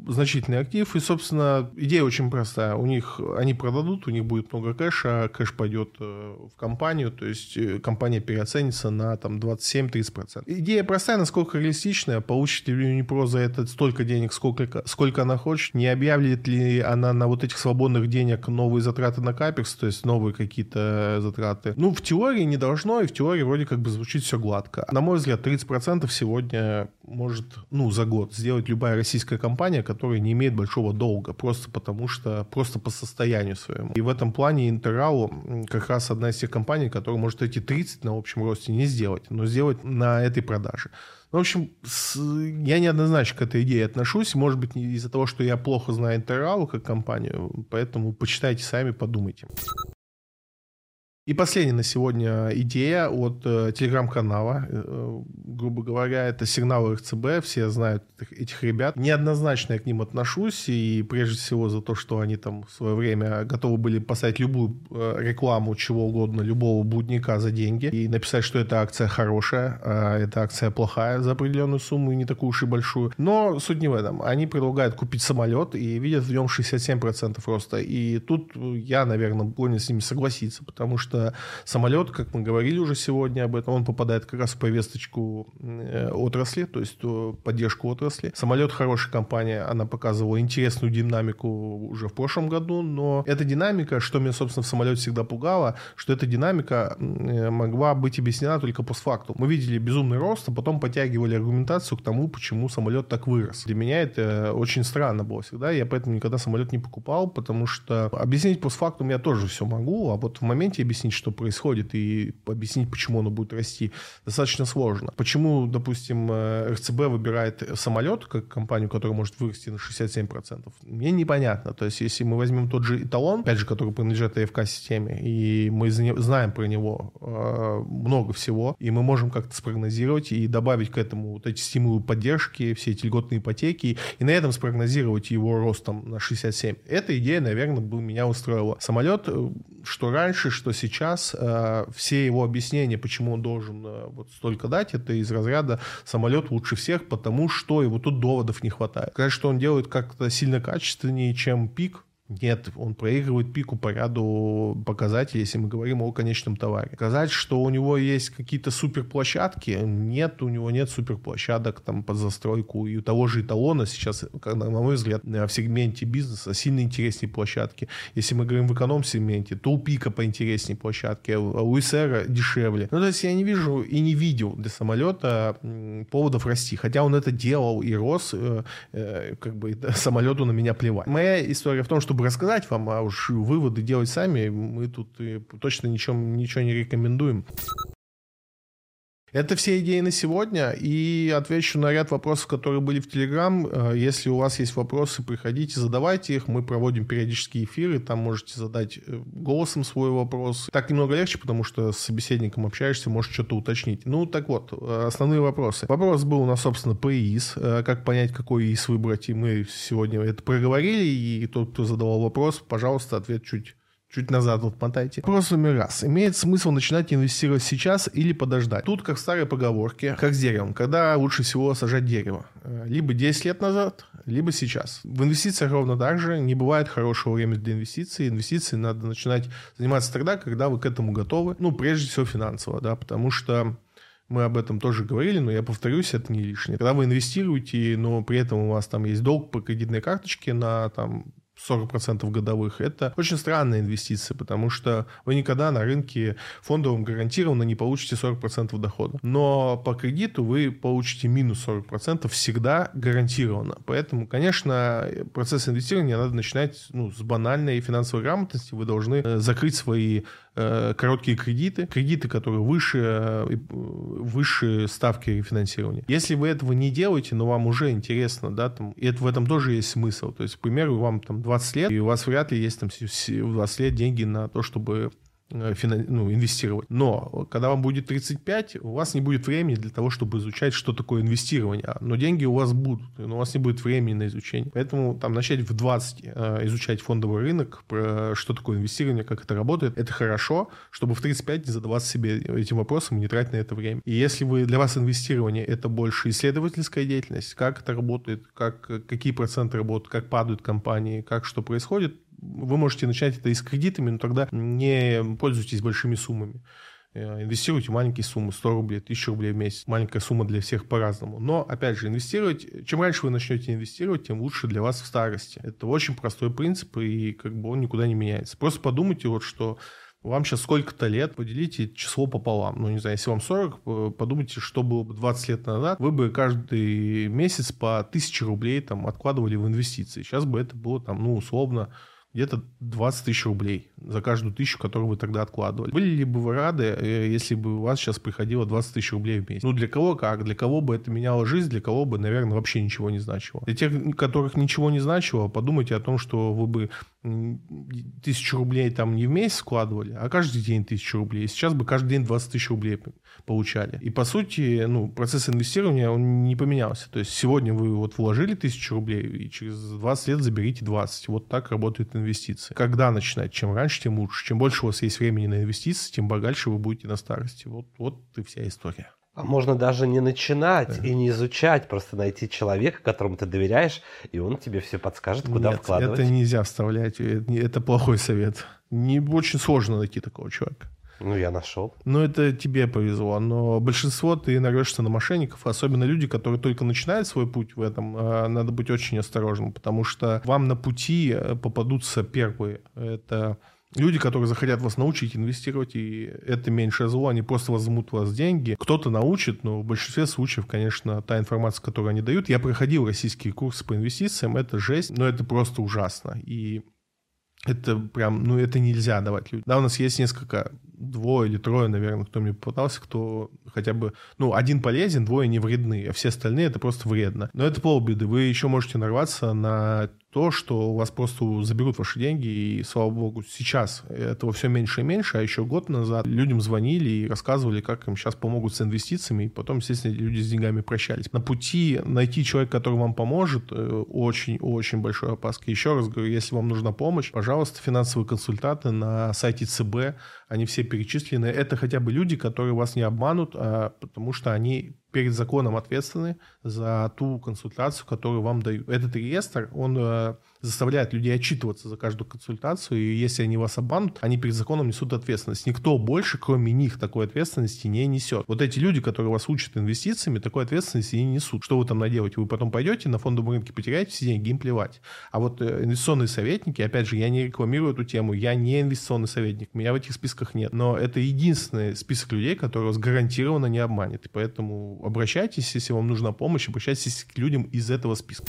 Значительный актив. И, собственно, идея очень простая. У них они продадут, у них будет много кэша, кэш пойдет э, в компанию, то есть э, компания переоценится на там 27-30%. Идея простая, насколько реалистичная, получит ли Unipro за это столько денег, сколько, сколько она хочет, не объявит ли она на вот этих свободных денег новые затраты на каперс, то есть новые какие-то затраты. Ну, в теории не должно, и в теории вроде как бы звучит все гладко. На мой взгляд, 30% сегодня может, ну, за год сделать любая российская компания, которая не имеет большого долга, просто потому что, просто по состоянию своему. И в этом плане Интеррау как раз одна из тех компаний, которая может эти 30 на общем росте не сделать, но сделать на этой продаже. Ну, в общем, с, я неоднозначно к этой идее отношусь. Может быть, из-за того, что я плохо знаю Интеррау как компанию, поэтому почитайте сами, подумайте. И последняя на сегодня идея от э, телеграм-канала, э, грубо говоря, это сигналы РЦБ, все знают этих ребят. Неоднозначно я к ним отношусь, и прежде всего за то, что они там в свое время готовы были поставить любую э, рекламу, чего угодно, любого будника за деньги, и написать, что эта акция хорошая, а эта акция плохая за определенную сумму, и не такую уж и большую. Но суть не в этом. Они предлагают купить самолет и видят в нем 67% роста. И тут я, наверное, склонен с ними согласиться, потому что что самолет, как мы говорили уже сегодня об этом, он попадает как раз в повесточку э, отрасли, то есть поддержку отрасли. Самолет хорошая компания, она показывала интересную динамику уже в прошлом году, но эта динамика, что меня, собственно, в самолете всегда пугало, что эта динамика могла быть объяснена только постфактум. Мы видели безумный рост, а потом подтягивали аргументацию к тому, почему самолет так вырос. Для меня это очень странно было всегда, я поэтому никогда самолет не покупал, потому что объяснить постфактум я тоже все могу, а вот в моменте объяснить, что происходит, и объяснить, почему оно будет расти, достаточно сложно. Почему, допустим, э, РЦБ выбирает самолет как компанию, которая может вырасти на 67%, мне непонятно. То есть, если мы возьмем тот же эталон, опять же, который принадлежит АФК-системе, и мы знаем про него э, много всего, и мы можем как-то спрогнозировать и добавить к этому вот эти стимулы поддержки, все эти льготные ипотеки, и на этом спрогнозировать его ростом на 67. Эта идея, наверное, бы меня устроила. Самолет, э, что раньше, что сейчас, э, все его объяснения, почему он должен э, вот столько дать, это из разряда самолет лучше всех, потому что его тут доводов не хватает. Сказать, что он делает как-то сильно качественнее, чем пик, нет, он проигрывает пику по ряду показателей, если мы говорим о конечном товаре. Сказать, что у него есть какие-то суперплощадки, нет, у него нет суперплощадок там под застройку. И у того же эталона сейчас, на мой взгляд, в сегменте бизнеса сильно интереснее площадки. Если мы говорим в эконом-сегменте, то у пика поинтереснее площадки, а у СР дешевле. Ну, то есть я не вижу и не видел для самолета поводов расти. Хотя он это делал и рос, э, э, как бы самолету на меня плевать. Моя история в том, что чтобы рассказать вам, а уж выводы делать сами, мы тут точно ничего, ничего не рекомендуем. Это все идеи на сегодня, и отвечу на ряд вопросов, которые были в Телеграм. Э, если у вас есть вопросы, приходите, задавайте их. Мы проводим периодические эфиры, там можете задать э, голосом свой вопрос. Так немного легче, потому что с собеседником общаешься, можешь что-то уточнить. Ну, так вот, э, основные вопросы. Вопрос был у нас, собственно, по ИИС. Как понять, какой ИИС выбрать, и мы сегодня это проговорили, и тот, кто задавал вопрос, пожалуйста, ответ чуть чуть назад вот мотайте. Вопрос номер раз. Имеет смысл начинать инвестировать сейчас или подождать? Тут, как в старой поговорке, как с деревом. Когда лучше всего сажать дерево? Э, либо 10 лет назад, либо сейчас. В инвестициях ровно так же. Не бывает хорошего времени для инвестиций. Инвестиции надо начинать заниматься тогда, когда вы к этому готовы. Ну, прежде всего финансово, да, потому что мы об этом тоже говорили, но я повторюсь, это не лишнее. Когда вы инвестируете, но при этом у вас там есть долг по кредитной карточке на там 40% годовых, это очень странная инвестиция, потому что вы никогда на рынке фондовом гарантированно не получите 40% дохода. Но по кредиту вы получите минус 40% всегда гарантированно. Поэтому, конечно, процесс инвестирования надо начинать ну, с банальной финансовой грамотности. Вы должны э, закрыть свои короткие кредиты, кредиты, которые выше, э, выше ставки финансирования. Если вы этого не делаете, но вам уже интересно, да, там, и это, в этом тоже есть смысл. То есть, к примеру, вам там 20 лет, и у вас вряд ли есть там 20 лет деньги на то, чтобы Э, ну, инвестировать. Но когда вам будет 35, у вас не будет времени для того, чтобы изучать, что такое инвестирование. Но деньги у вас будут, но у вас не будет времени на изучение. Поэтому там начать в 20 э, изучать фондовый рынок, про что такое инвестирование, как это работает, это хорошо, чтобы в 35 не задаваться себе этим вопросом и не тратить на это время. И если вы для вас инвестирование это больше исследовательская деятельность, как это работает, как, какие проценты работают, как падают компании, как что происходит, вы можете начать это и с кредитами, но тогда не пользуйтесь большими суммами. Э, инвестируйте маленькие суммы, 100 рублей, 1000 рублей в месяц. Маленькая сумма для всех по-разному. Но, опять же, инвестировать, чем раньше вы начнете инвестировать, тем лучше для вас в старости. Это очень простой принцип, и как бы он никуда не меняется. Просто подумайте вот, что вам сейчас сколько-то лет, поделите число пополам. Ну, не знаю, если вам 40, э, подумайте, что было бы 20 лет назад. Вы бы каждый месяц по 1000 рублей там откладывали в инвестиции. Сейчас бы это было там, ну, условно, где-то 20 тысяч рублей за каждую тысячу, которую вы тогда откладывали. Были ли бы вы рады, э, если бы у вас сейчас приходило 20 тысяч рублей в месяц? Ну, для кого как? Для кого бы это меняло жизнь, для кого бы, наверное, вообще ничего не значило. Для тех, которых ничего не значило, подумайте о том, что вы бы тысячу рублей там не в месяц вкладывали, а каждый день тысячу рублей. Сейчас бы каждый день 20 тысяч рублей получали. И по сути, ну, процесс инвестирования, он не поменялся. То есть сегодня вы вот вложили тысячу рублей, и через 20 лет заберите 20. Вот так работают инвестиции. Когда начинать? Чем раньше, тем лучше. Чем больше у вас есть времени на инвестиции, тем богаче вы будете на старости. Вот, вот и вся история.
А можно даже не начинать и не изучать, просто найти человека, которому ты доверяешь, и он тебе все подскажет, куда
Нет,
вкладывать.
это нельзя вставлять, это, это плохой совет. Не очень сложно найти такого человека.
Ну, я нашел.
Ну, это тебе повезло, но большинство ты нарвешься на мошенников, особенно люди, которые только начинают свой путь в этом, а, надо быть очень осторожным, потому что вам на пути э, попадутся первые. Это Люди, которые захотят вас научить инвестировать, и это меньшее зло, они просто возьмут у вас деньги. Кто-то научит, но в большинстве случаев, конечно, та информация, которую они дают. Я проходил российские курсы по инвестициям, это жесть, но это просто ужасно. И это прям, ну, это нельзя давать людям. Да, у нас есть несколько, двое или трое, наверное, кто мне попытался, кто хотя бы, ну, один полезен, двое не вредны, а все остальные это просто вредно. Но это полбеды. Вы еще можете нарваться на то, что у вас просто заберут ваши деньги, и, слава богу, сейчас этого все меньше и меньше, а еще год назад людям звонили и рассказывали, как им сейчас помогут с инвестициями, и потом, естественно, люди с деньгами прощались. На пути найти человека, который вам поможет, очень-очень э, большой опаска. Еще раз говорю, если вам нужна помощь, пожалуйста, финансовые консультанты на сайте ЦБ, они все перечислены. Это хотя бы люди, которые вас не обманут, а потому что они перед законом ответственны за ту консультацию, которую вам дают. Этот реестр, он э, заставляет людей отчитываться за каждую консультацию, и если они вас обманут, они перед законом несут ответственность. Никто больше, кроме них, такой ответственности не несет. Вот эти люди, которые вас учат инвестициями, такой ответственности не несут. Что вы там наделаете? Вы потом пойдете на фондовом рынке, потеряете все деньги, им плевать. А вот э, инвестиционные советники, опять же, я не рекламирую эту тему, я не инвестиционный советник, меня в этих списках нет. Но это единственный список людей, который вас гарантированно не обманет. И поэтому обращайтесь, если вам нужна помощь, обращайтесь к людям из этого списка.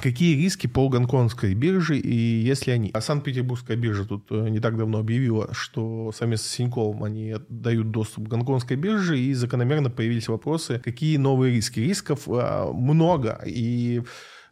Какие риски по гонконгской бирже и если они? А Санкт-Петербургская биржа тут э, не так давно объявила, что совместно с Синьковым они дают доступ к гонконгской бирже, и закономерно появились вопросы, какие новые риски. Рисков а, много, и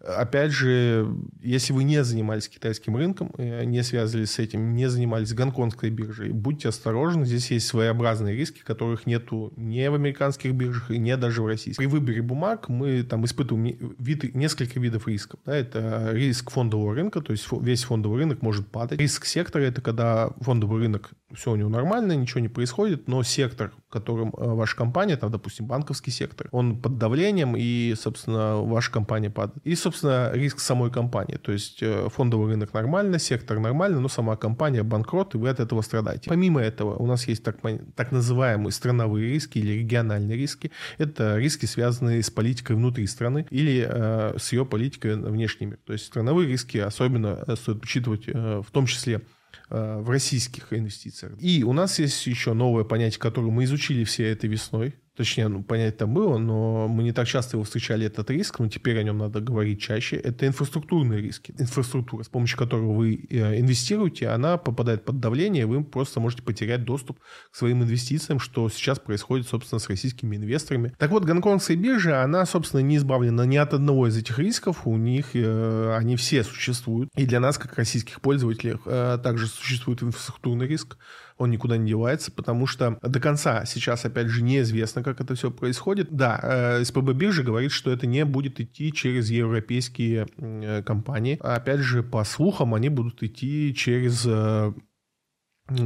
Опять же, если вы не занимались китайским рынком, э, не связывались с этим, не занимались гонконгской биржей, будьте осторожны. Здесь есть своеобразные риски, которых нету ни в американских биржах, и не даже в российских. При выборе бумаг мы там испытываем вид, несколько видов рисков. Да, это риск фондового рынка, то есть весь фондовый рынок может падать. Риск сектора – это когда фондовый рынок все у него нормально, ничего не происходит, но сектор, которым э, ваша компания, там, допустим, банковский сектор, он под давлением, и, собственно, ваша компания падает. И, собственно, риск самой компании. То есть э, фондовый рынок нормально, сектор нормально, но сама компания банкрот, и вы от этого страдаете. Помимо этого, у нас есть так, так называемые страновые риски или региональные риски. Это риски, связанные с политикой внутри страны или э, с ее политикой внешними. То есть страновые риски особенно э, стоит учитывать э, в том числе Э, в российских инвестициях. И у нас есть еще новое понятие, которое мы изучили все этой весной. Точнее, ну, понять там было, но мы не так часто его встречали, этот риск, но теперь о нем надо говорить чаще. Это инфраструктурные риски. Инфраструктура, с помощью которой вы э, инвестируете, она попадает под давление, вы просто можете потерять доступ к своим инвестициям, что сейчас происходит, собственно, с российскими инвесторами. Так вот, гонконгская биржа, она, собственно, не избавлена ни от одного из этих рисков, у них э, они все существуют. И для нас, как российских пользователей, э, также существует инфраструктурный риск он никуда не девается, потому что до конца сейчас, опять же, неизвестно, как это все происходит. Да, э, СПБ биржа говорит, что это не будет идти через европейские э, компании. Опять же, по слухам, они будут идти через, э,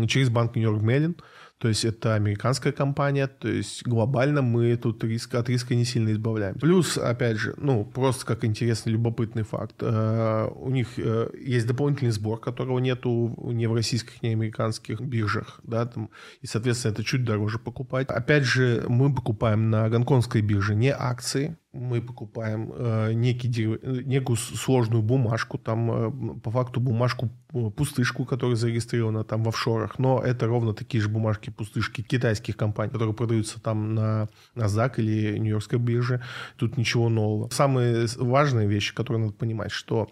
через банк Нью-Йорк Меллин, то есть это американская компания, то есть глобально мы тут риск, от риска не сильно избавляем. Плюс, опять же, ну, просто как интересный, любопытный факт, э, у них э, есть дополнительный сбор, которого нету ни в российских, ни в американских биржах, да, там, и, соответственно, это чуть дороже покупать. Опять же, мы покупаем на гонконгской бирже не акции, мы покупаем э, некий, некую сложную бумажку, там э, по факту бумажку э, пустышку, которая зарегистрирована там в офшорах, но это ровно такие же бумажки пустышки китайских компаний, которые продаются там на NASDAQ или Нью-Йоркской бирже. Тут ничего нового. Самые важные вещи, которые надо понимать, что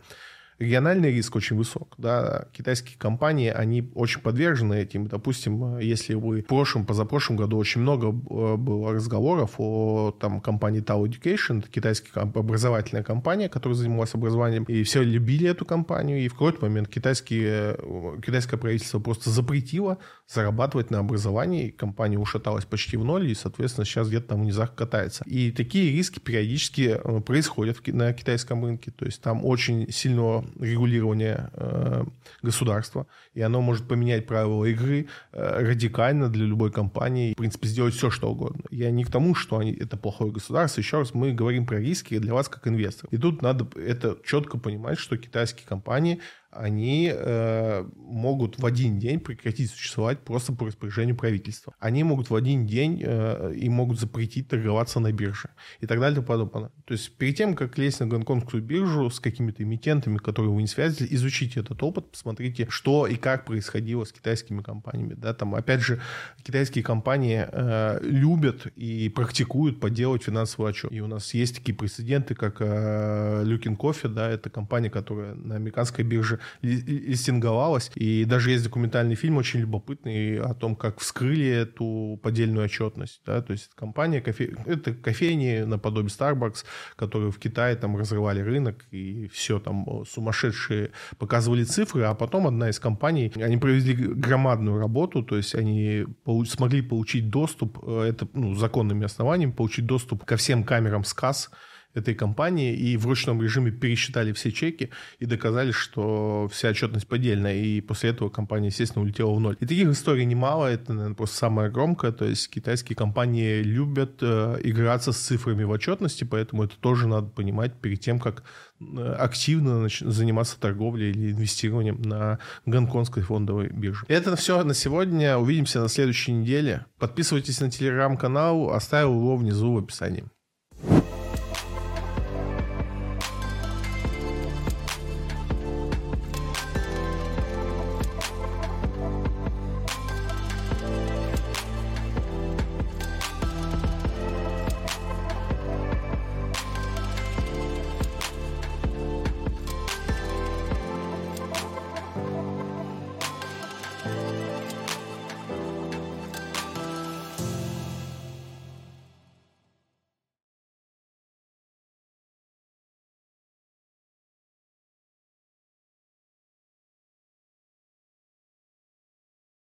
региональный риск очень высок. Да? Китайские компании, они очень подвержены этим. Допустим, если вы в прошлом, позапрошлом году очень много э, было разговоров о там, компании Tao Education, это китайская образовательная компания, которая занималась образованием, и все любили эту компанию, и в какой-то момент китайские, э, китайское правительство просто запретило зарабатывать на образовании, компания ушаталась почти в ноль, и, соответственно, сейчас где-то там в низах катается. И такие риски периодически э, происходят на китайском рынке, то есть там очень сильно регулирования э, государства, и оно может поменять правила игры э, радикально для любой компании, в принципе, сделать все, что угодно. Я не к тому, что они, это плохое государство, еще раз, мы говорим про риски для вас как инвестор. И тут надо это четко понимать, что китайские компании, они э, могут в один день прекратить существовать просто по распоряжению правительства. Они могут в один день э, и могут запретить торговаться на бирже и так далее и подобное. То есть перед тем, как лезть на гонконгскую биржу с какими-то эмитентами, которые вы не связали, изучите этот опыт, посмотрите, что и как происходило с китайскими компаниями. Да, там, опять же, китайские компании э, любят и практикуют подделывать финансовый отчет. И у нас есть такие прецеденты, как э, Люкин Кофе, да, это компания, которая на американской бирже листинговалась. И даже есть документальный фильм очень любопытный о том, как вскрыли эту поддельную отчетность. Да? То есть компания, кофе... это кофейни наподобие Starbucks, которые в Китае там разрывали рынок и все там сумасшедшие показывали цифры, а потом одна из компаний, они провели громадную работу, то есть они смогли получить доступ, э, это ну, законными основаниями, получить доступ ко всем камерам с касс этой компании и в ручном режиме пересчитали все чеки и доказали, что вся отчетность поддельная. И после этого компания, естественно, улетела в ноль. И таких историй немало, это, наверное, просто самое громкое. То есть китайские компании любят э, играться с цифрами в отчетности, поэтому это тоже надо понимать перед тем, как э, активно заниматься торговлей или инвестированием на гонконгской фондовой бирже. Это все на сегодня. Увидимся на следующей неделе. Подписывайтесь на телеграм-канал, оставил его внизу в описании.